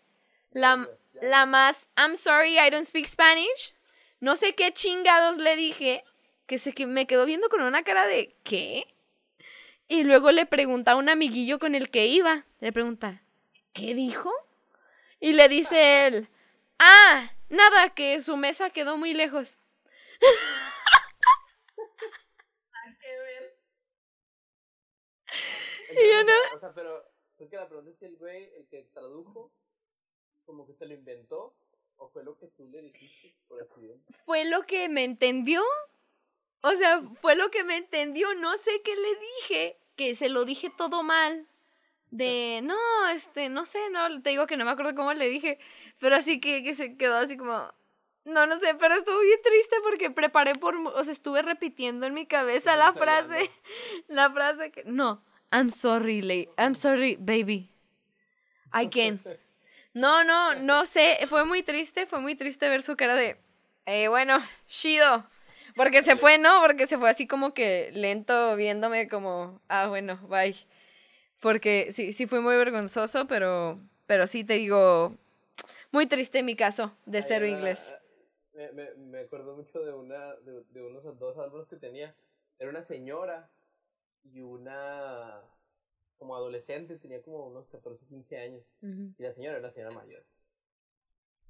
La, la más, I'm sorry, I don't speak Spanish. No sé qué chingados le dije, que se que me quedó viendo con una cara de, ¿qué? Y luego le pregunta a un amiguillo con el que iba, le pregunta, ¿qué dijo? Y le dice él, ah, nada, que su mesa quedó muy lejos. [LAUGHS] y yo no... O sea, pero creo que la pregunta es si el güey, el que tradujo, como que se lo inventó, o fue lo que tú le dijiste por accidente. Fue lo que me entendió. O sea, fue lo que me entendió. No sé qué le dije, que se lo dije todo mal. De, no, este, no sé, no, te digo que no me acuerdo cómo le dije, pero así que, que se quedó así como, no, no sé, pero estuvo bien triste porque preparé por, o sea, estuve repitiendo en mi cabeza la [LAUGHS] frase, [LAUGHS] la frase que, no, I'm sorry. I'm sorry, baby. I can't. [LAUGHS] No, no, no sé. Fue muy triste, fue muy triste ver su cara de. Eh, bueno, Shido. Porque se fue, ¿no? Porque se fue así como que lento, viéndome como. Ah, bueno, bye. Porque sí, sí fue muy vergonzoso, pero. Pero sí te digo. Muy triste mi caso de ser inglés. Me, me, me, acuerdo mucho de una. De, de unos dos álbumes que tenía. Era una señora y una como adolescente, tenía como unos 14, 15 años. Y la señora era una señora mayor.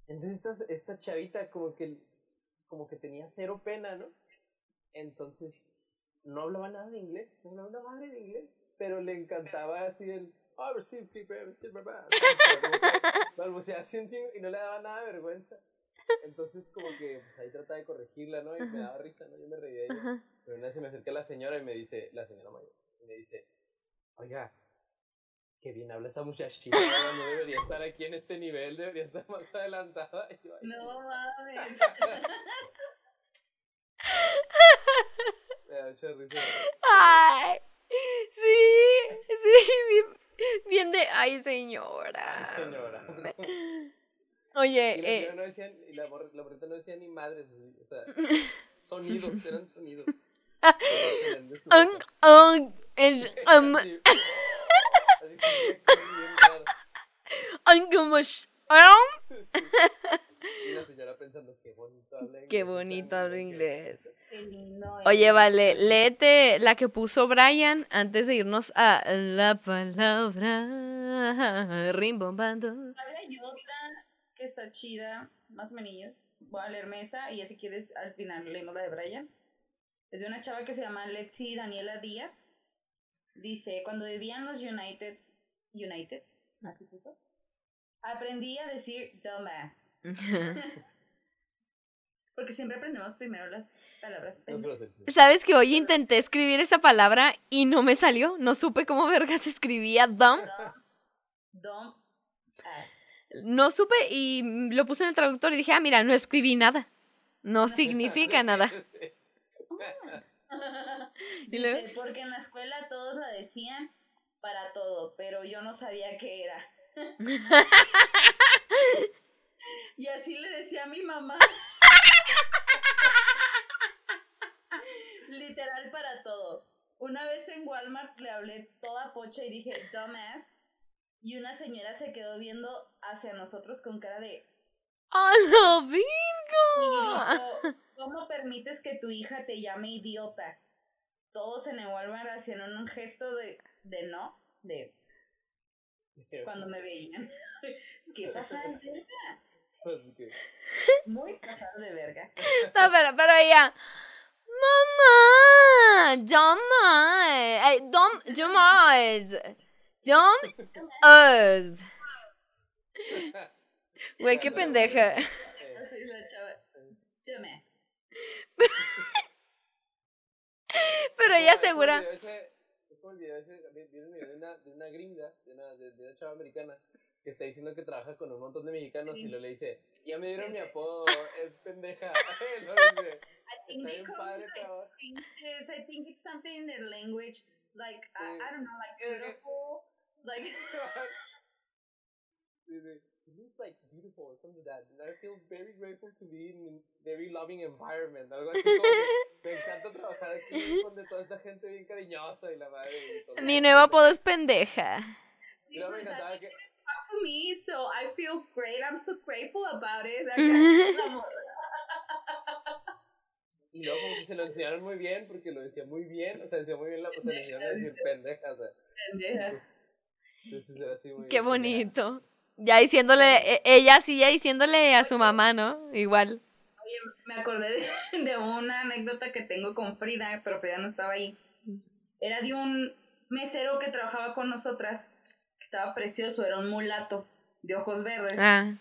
Entonces esta, esta chavita como que, como que tenía cero pena, ¿no? Entonces no hablaba nada de inglés, no hablaba una madre de inglés, pero le encantaba así el, oh, receive people, receive [LAUGHS] y no le daba nada de vergüenza. Entonces como que pues ahí trataba de corregirla, ¿no? Y me daba risa, ¿no? Yo me reía de ella. Pero una vez se me acerca la señora y me dice, la señora mayor, y me dice, oiga, qué bien habla esa muchachita, [LAUGHS] no debería estar aquí en este nivel, debería estar más adelantada. [LAUGHS] no mames. [LAUGHS] me da mucha risa. Ay, sí, sí, bien, de, ay señora. Ay señora. Oye, y la, eh, no decían, y la, la borrita no decía ni madres, o sea, sonidos, eran sonidos. un, un, es, um, y la señora pensando, qué bonito habla inglés. Qué bonito habla inglés. Oye, vale, léete la que puso Brian antes de irnos a la palabra rimbombando. Hay otra que está chida, más o menos. Voy a leerme esa y ya si quieres al final leemos la de Brian. Es de una chava que se llama Lexi Daniela Díaz. Dice, cuando vivía en los Uniteds, Uniteds, así aprendí a decir dumbass. [LAUGHS] Porque siempre aprendemos primero las palabras. ¿Sabes que hoy intenté escribir esa palabra y no me salió? No supe cómo [LAUGHS] verga se escribía dumb. Dumb. No supe y lo puse en el traductor y dije, ah, mira, no escribí nada. No [LAUGHS] significa nada. [LAUGHS] Dice, porque en la escuela todos lo decían para todo, pero yo no sabía qué era. [LAUGHS] y así le decía a mi mamá. [LAUGHS] Literal para todo. Una vez en Walmart le hablé toda pocha y dije, dumbass. Y una señora se quedó viendo hacia nosotros con cara de... ¡A Virgo! ¿Cómo permites que tu hija te llame idiota? Todos en el Walmart hacían un gesto de, de no, de cuando me veían. [LAUGHS] ¿Qué pasa de verga? Pues, Muy pasado de verga. No, pero, pero ella. Mamá, dumbass, dom, dumbass, dumbass. Güey, qué pendeja. Así la chava. [LAUGHS] [LAUGHS] Pero ella asegura. Es como el video ese, viene un video de una, de una gringa, de una, de, una chava americana, que está diciendo que trabaja con un montón de mexicanos y lo le dice, ya me dieron mi apodo, es pendeja. [LAUGHS] [LAUGHS] no dice, I think they padre, because I think it's something in their language, like, I, I don't know, like beautiful, like... sí, sí. Looks like beautiful or something like that. And I feel very grateful to be in a very loving environment. Algo así como que [LAUGHS] me encanta trabajar aquí [LAUGHS] donde toda esta gente bien cariñosa y la madre. Y todo Mi nuevo apodo es pendeja. Y luego me encantaba que Talk to me, so I feel great. I'm so grateful about it. [LAUGHS] Y luego como que se lo enseñaron muy bien porque lo decía muy bien, o sea, decía muy bien la se le enseñaron a decir pendeja, o sea. Pendeja. Entonces era así muy Qué genial. Ya diciéndole, e- ella sí, ya diciéndole a su mamá, ¿no? Igual. Oye, me acordé de, de una anécdota que tengo con Frida, pero Frida no estaba ahí. Era de un mesero que trabajaba con nosotras, que estaba precioso, era un mulato de ojos verdes. Ah.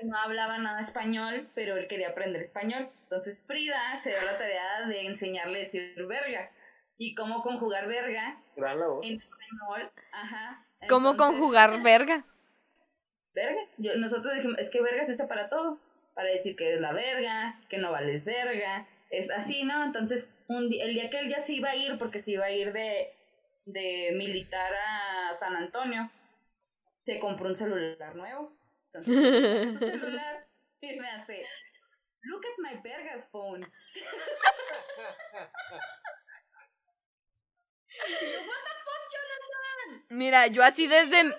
que no hablaba nada español, pero él quería aprender español. Entonces Frida se dio la tarea de enseñarle a decir verga y cómo conjugar verga Gran labor. en español. Ajá. ¿Cómo conjugar verga? Verga? Yo- nosotros dijimos, es que verga se usa para todo. Para decir que es la verga, que no vales verga. Es así, ¿no? Entonces, un el día que él ya se iba a ir, porque se iba a ir de, de militar a San Antonio, se compró un celular nuevo. Entonces, su celular [LAUGHS] y me hace, look at my vergas phone. [LAUGHS] Y yo, what the fuck, Jonathan? Mira, yo así desde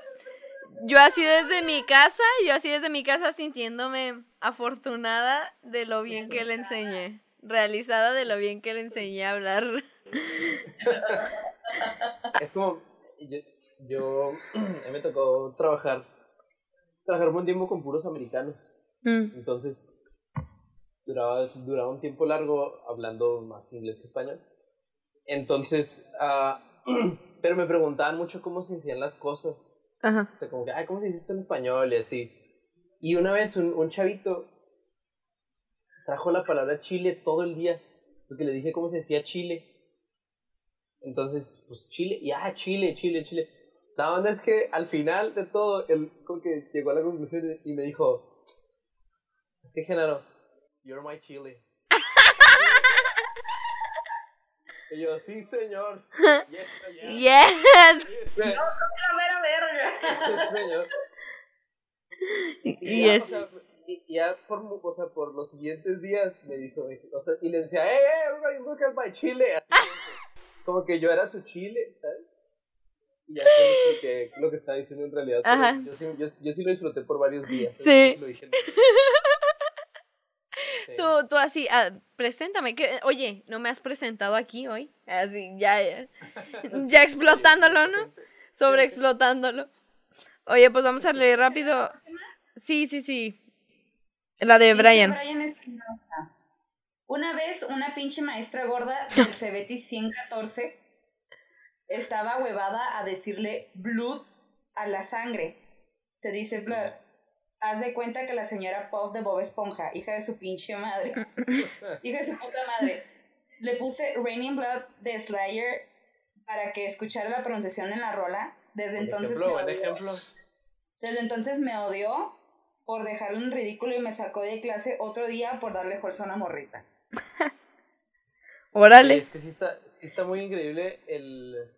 yo así desde mi casa, yo así desde mi casa sintiéndome afortunada de lo bien que le enseñé, realizada de lo bien que le enseñé a hablar. Es como, yo, yo [CLEARS THROAT] me tocó trabajar, trabajar un buen tiempo con puros americanos. Mm. Entonces, duraba, duraba un tiempo largo hablando más inglés que español. Entonces, ah, [CLEARS THROAT] pero me preguntaban mucho cómo se hacían las cosas. Ajá. Como que, ay, ¿cómo se hiciste en español? Y así. Y una vez un, un chavito trajo la palabra chile todo el día. Porque le dije cómo se decía chile. Entonces, pues chile. Y ah, chile, chile, chile. La onda es que al final de todo, él como que llegó a la conclusión y me dijo: Es que Genaro, you're my chile. Y yo, sí, señor. [LAUGHS] Yes, señor. Yes. Sí, La mera verga. señor. Y ya, es o sea, y- ya por, o sea, por los siguientes días me dijo, o sea, y le decía, hey, hey, everybody look at my chile. Así como, que, como que yo era su chile, ¿sabes? Y ya fue lo que estaba diciendo en realidad. Yo, sí, yo, yo sí lo disfruté por varios días. Sí. Lo dije Sí. [LAUGHS] Tú, tú así, ah, preséntame. que Oye, ¿no me has presentado aquí hoy? Así, ya, ya, ya explotándolo, ¿no? Sobreexplotándolo. Oye, pues vamos a leer rápido. Sí, sí, sí. La de Brian. Una vez una pinche maestra gorda [LAUGHS] del Cebetis 114 estaba huevada a decirle blood a la sangre. Se dice blood. Haz de cuenta que la señora Puff de Bob Esponja, hija de su pinche madre, [LAUGHS] hija de su puta madre, le puse Raining Blood de Slayer para que escuchara la pronunciación en la rola. Desde entonces ejemplo, me odió. ejemplo. Desde entonces me odió por dejarlo en ridículo y me sacó de clase otro día por darle fuerza a una morrita. Sí, [LAUGHS] Órale. es que sí está, sí está muy increíble el,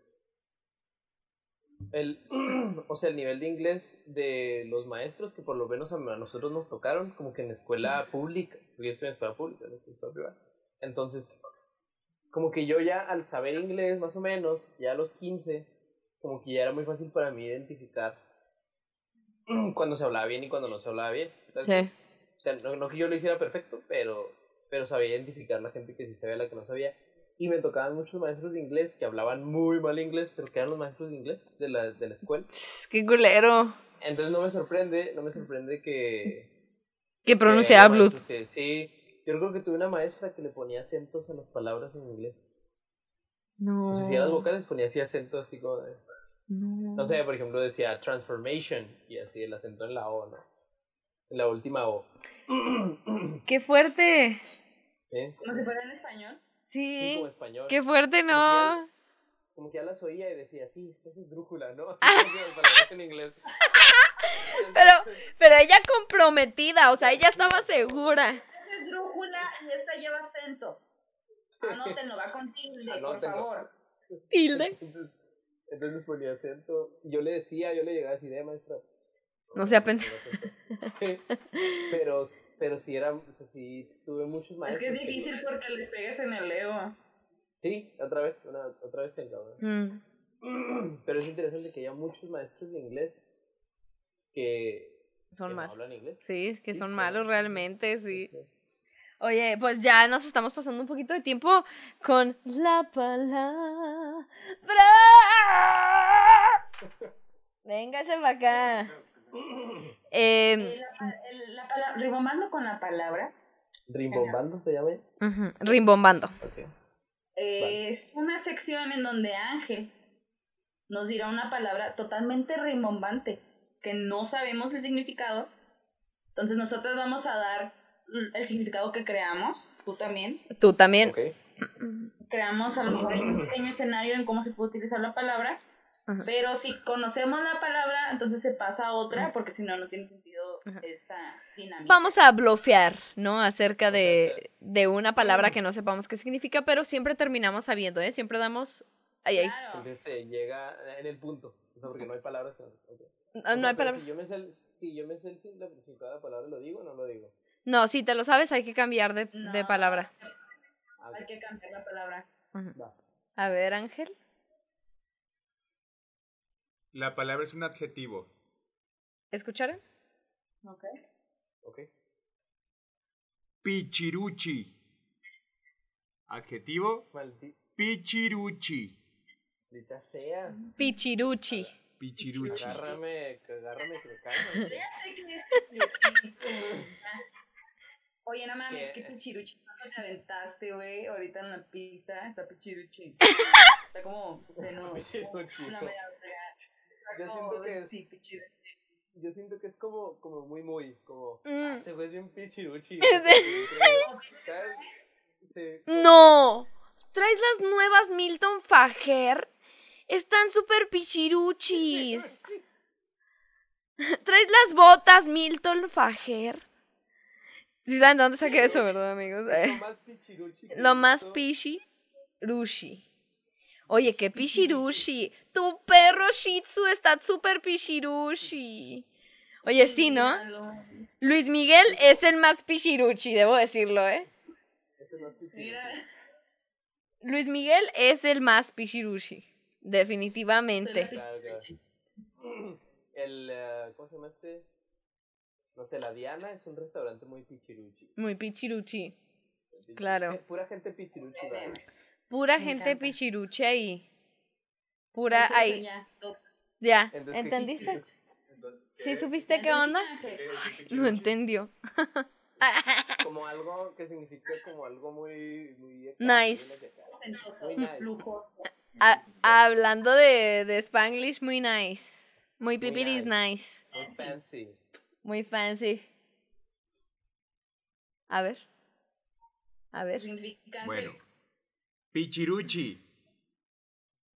el, [CLEARS THROAT] o sea, el nivel de inglés de los maestros que por lo menos a, nosotros nos tocaron, como que en escuela pública, porque yo estoy en escuela pública, no estoy en escuela privada. Entonces, como que yo ya al saber inglés más o menos, ya a los 15, como que ya era muy fácil para mí identificar [CLEARS THROAT] cuando se hablaba bien y cuando no se hablaba bien. Sí. O sea, no, no que yo lo hiciera perfecto, pero, pero sabía identificar la gente que sí sabía, la que no sabía. Y me tocaban muchos maestros de inglés que hablaban muy mal inglés, pero que eran los maestros de inglés de la, de la escuela. Qué culero. Entonces no me sorprende, no me sorprende que... Que maestros que- sí, yo creo que tuve una maestra que le ponía acentos a las palabras en inglés. No. O sea, si a las vocales ponía así acento así como de... No. No sé, por ejemplo decía transformation y así el acento en la O, ¿no? En la última O. Qué fuerte. ¿Sí? Como si fuera en español. Sí, Sí. como español. Qué fuerte, no. como que ya las oía y decía, sí, esta es esdrújula, ¿no? [LAUGHS] Como que palabras en inglés. [LAUGHS] Pero, pero ella comprometida, o sea, ella estaba segura. Esta es drújula y esta lleva acento. Anótenlo, va con tilde, por Anótenlo. favor. Tilde. Entonces, entonces ponía acento. Y yo le decía, yo le llegaba a decir, eh, maestra, pues, No sea pendejo. Sí, pero, pero sí era, o sea, sí tuve muchos maestros. Es que es difícil porque les pegas en el Leo. Sí, otra vez, una, otra vez el cabrón. Mm. Pero es interesante que haya muchos maestros de inglés que, Son que no malos. hablan inglés. Sí, que Sí, son son- malos realmente, sí. Sí. Oye, pues ya nos estamos pasando un poquito de tiempo con la palabra. Véngase para acá. Eh, La, pa- el- la palabra, rimomando con la palabra, ¿Rimbombando se llama? ujú, rimbombando. Ok. eh, es una sección en donde Ángel nos dirá una palabra totalmente rimbombante, que no sabemos el significado. Entonces nosotros vamos a dar el significado que creamos, tú también. Tú también. Ok. Creamos a lo mejor un pequeño escenario en cómo se puede utilizar la palabra. Ajá. Pero si conocemos la palabra, entonces se pasa a otra, porque si no, no tiene sentido Ajá. esta dinámica. Vamos a blofear, ¿no? Acerca de, de una palabra que no sepamos qué significa, pero siempre terminamos sabiendo, ¿eh? Siempre damos... Ay, ay. Claro. Siempre se llega en el punto. O sea, porque no hay palabras. que- ok. No, O sea, no hay pero palabra. Si yo me sé el, si yo me sé el significado de la palabra, ¿lo digo o no lo digo? No, si te lo sabes, hay que cambiar de, de palabra. Hay que cambiar la palabra. A ver, Ángel. La palabra es un adjetivo. ¿Escucharon? Ok. Ok. Pichiruchi. Adjetivo. Pichiruchi. Maldita sea. Pichiruchi. Pichiruchi. Agárrame, agárrame que me caigo. Ya sé que es pichiruchi. Oye, no mames, ¿Qué? que pichiruchi. ¿Cuánto te aventaste, güey? Ahorita en la pista está pichiruchi. [LAUGHS] Está como de nuevo. Pichiruchi. Una media Yo siento que es-. Yo siento que es como, como muy, muy, como, Mm. ah, güey [LAUGHS] es bien pichiruchi. [LAUGHS] No. ¿Traes las nuevas Milton Fajer? Están súper pichiruchis. [LAUGHS] ¿Traes las botas Milton Fajer? ¿Sí saben de dónde saqué eso, verdad, amigos? Lo más pichiruchi. Lo más pichiruchi. Oye, qué pichiruchi. Tu perro Shih Tzu está súper pichiruchi. Oye, sí, ¿no? Luis Miguel es el más pichiruchi, debo decirlo, ¿eh? Es más pichiruchi. Mira. Luis Miguel es el más pichiruchi. Definitivamente. El, eh, ¿cómo se llama este? No sé, la Diana es un restaurante muy pichiruchi. Muy pichiruchi. Claro. Pura gente pichiruchi. va. Pura Me gente encanta. pichiruchi ahí. Pura Eso ahí. ya. Ya, Entonces, ¿qué- ¿entendiste? ¿Qué ¿Sí supiste qué ¿Ya onda? pichiruchi? No entendió. [LAUGHS] Como algo que significa como algo muy... muy Nice. Muy nice. Lujo. Ah, hablando de, de Spanglish, muy nice. Muy Muy pipiris nice. Muy fancy. Muy fancy. A ver. A ver. Significa Bueno. Pichiruchi.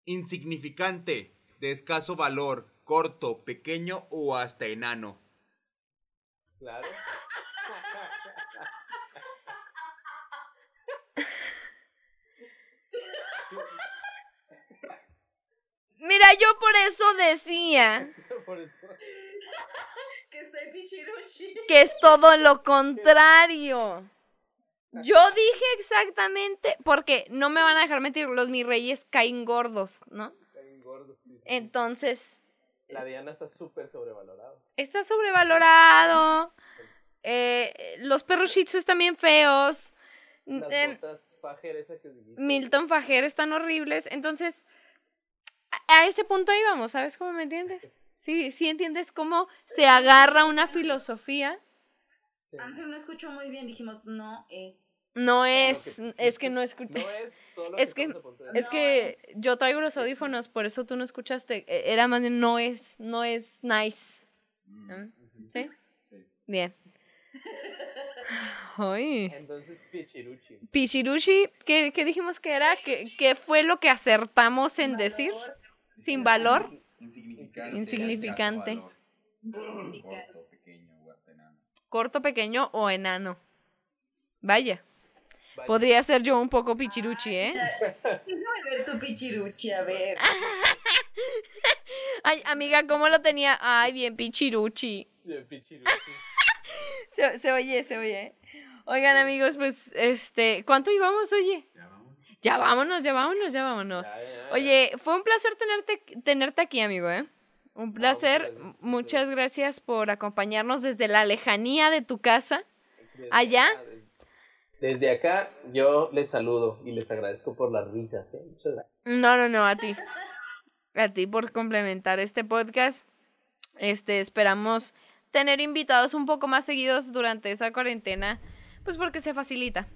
Insignificante, de escaso valor, corto, pequeño o hasta enano. Claro. Mira, yo por eso decía que soy pichiruchi. que es todo lo contrario. Yo dije exactamente, porque no me van a dejar mentir, los mis reyes caen gordos, ¿no? Caen gordos, sí. Entonces, La Diana está súper sobrevalorada. está sobrevalorado. eh, los perros shih tzu están bien feos. Las en- botas Fajer esa que dijiste. Milton Fajer están horribles. Entonces, a, a ese punto íbamos, ¿sabes cómo me entiendes? [LAUGHS] Sí, sí entiendes cómo se agarra una filosofía. Sí. Ángel no escuchó muy bien, dijimos, no es. No es, que- es que no escuché. No es todo lo Es que, que- Es No que yo traigo los audífonos, por eso tú no escuchaste. E- Era más bien, no es, no es nice. ¿Mm? ¿Sí? Bien. [LAUGHS] Ay. Entonces, Pichiruchi. Pichiruchi, ¿qué, qué dijimos que era? ¿Qué, qué fue lo que acertamos en decir? Sin valor. Insignificante. Insignificante escaso valor, Corto, pequeño o hasta enano. Corto, pequeño o enano. Vaya. Vaya. Podría ser yo un poco pichiruchi, ¿eh? Déjame ver tu pichiruchi, a ver. [LAUGHS] Ay, amiga, ¿cómo lo tenía? Ay, bien pichiruchi. Bien pichiruchi. [LAUGHS] se, se oye, se oye. Oigan, amigos, pues, este, ¿cuánto íbamos, oye? Ya vámonos, ya vámonos, ya vámonos. Oye, fue un placer tenerte, tenerte aquí, amigo, ¿eh? Un placer. muchas, gracias, por acompañarnos desde la lejanía de tu casa. allá. desde, acá yo les saludo y les agradezco por las risas, ¿eh? Muchas gracias. No, no, no, a ti. A ti por complementar este podcast. Este, esperamos tener invitados un poco más seguidos durante esa cuarentena, pues porque se facilita.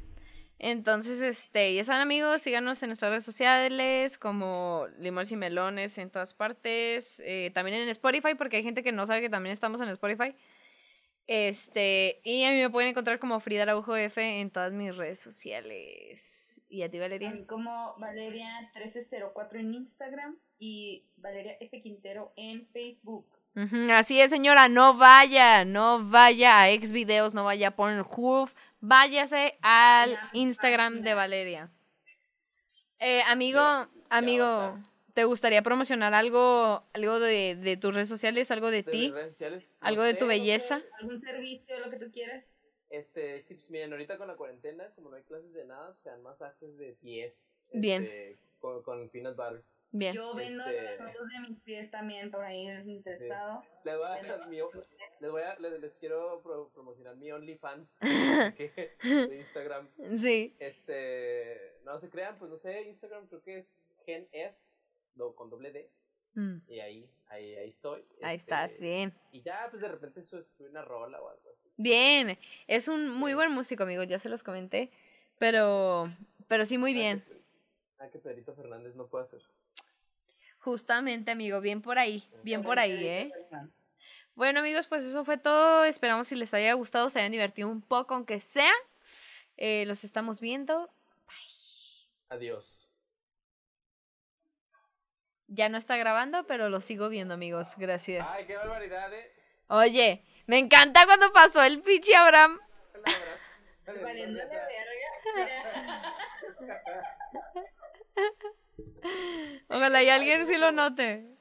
Entonces, este, ya saben amigos, síganos en nuestras redes sociales como Limos y Melones en todas partes, eh, también en Spotify porque hay gente que no sabe que también estamos en Spotify. Este, y a mí me pueden encontrar como Frida Araujo F en todas mis redes sociales. ¿Y a ti, Valeria? A como Valeria1304 en Instagram y Valeria F. Quintero en Facebook. Así es, señora, no vaya, no vaya a Xvideos, no vaya a Pornhub, váyase al Instagram de Valeria. Eh, amigo, amigo, ¿te gustaría promocionar algo, algo de, tus redes sociales, algo de, ti? ¿Algo de tu belleza? ¿Algún servicio, lo que tú quieras? Este, sí, pues miren, ahorita con la cuarentena, como no hay clases de nada, se dan masajes de pies. Bien. Este, con, con peanut butter. Bien. Yo vendo este... las fotos de mis pies también por ahí interesado. Les, voy a, les, voy a, les, quiero promocionar mi OnlyFans [LAUGHS] de [LAUGHS] Instagram. Sí. Este, no se crean, pues no sé, Instagram creo que es GenEd, con doble D. Mm. Y ahí, ahí, ahí estoy. Ahí este, estás, bien. Y ya, pues de repente sube una rola o algo así. Bien, es un muy buen músico, amigos, ya se los comenté. Pero, pero sí, muy bien. Ah, que Pedrito Fernández no puede hacer. Justamente, amigo, bien por ahí, bien por ahí, ¿eh? Bueno, amigos, pues eso fue todo. Esperamos si les haya gustado, se hayan divertido un poco, aunque sea. Eh, los estamos viendo. Bye. Adiós. Ya no está grabando, pero lo sigo viendo, amigos. Gracias. Ay, qué barbaridad, ¿eh? Oye, me encanta cuando pasó el pichi Abraham. Ojalá y alguien sí lo note.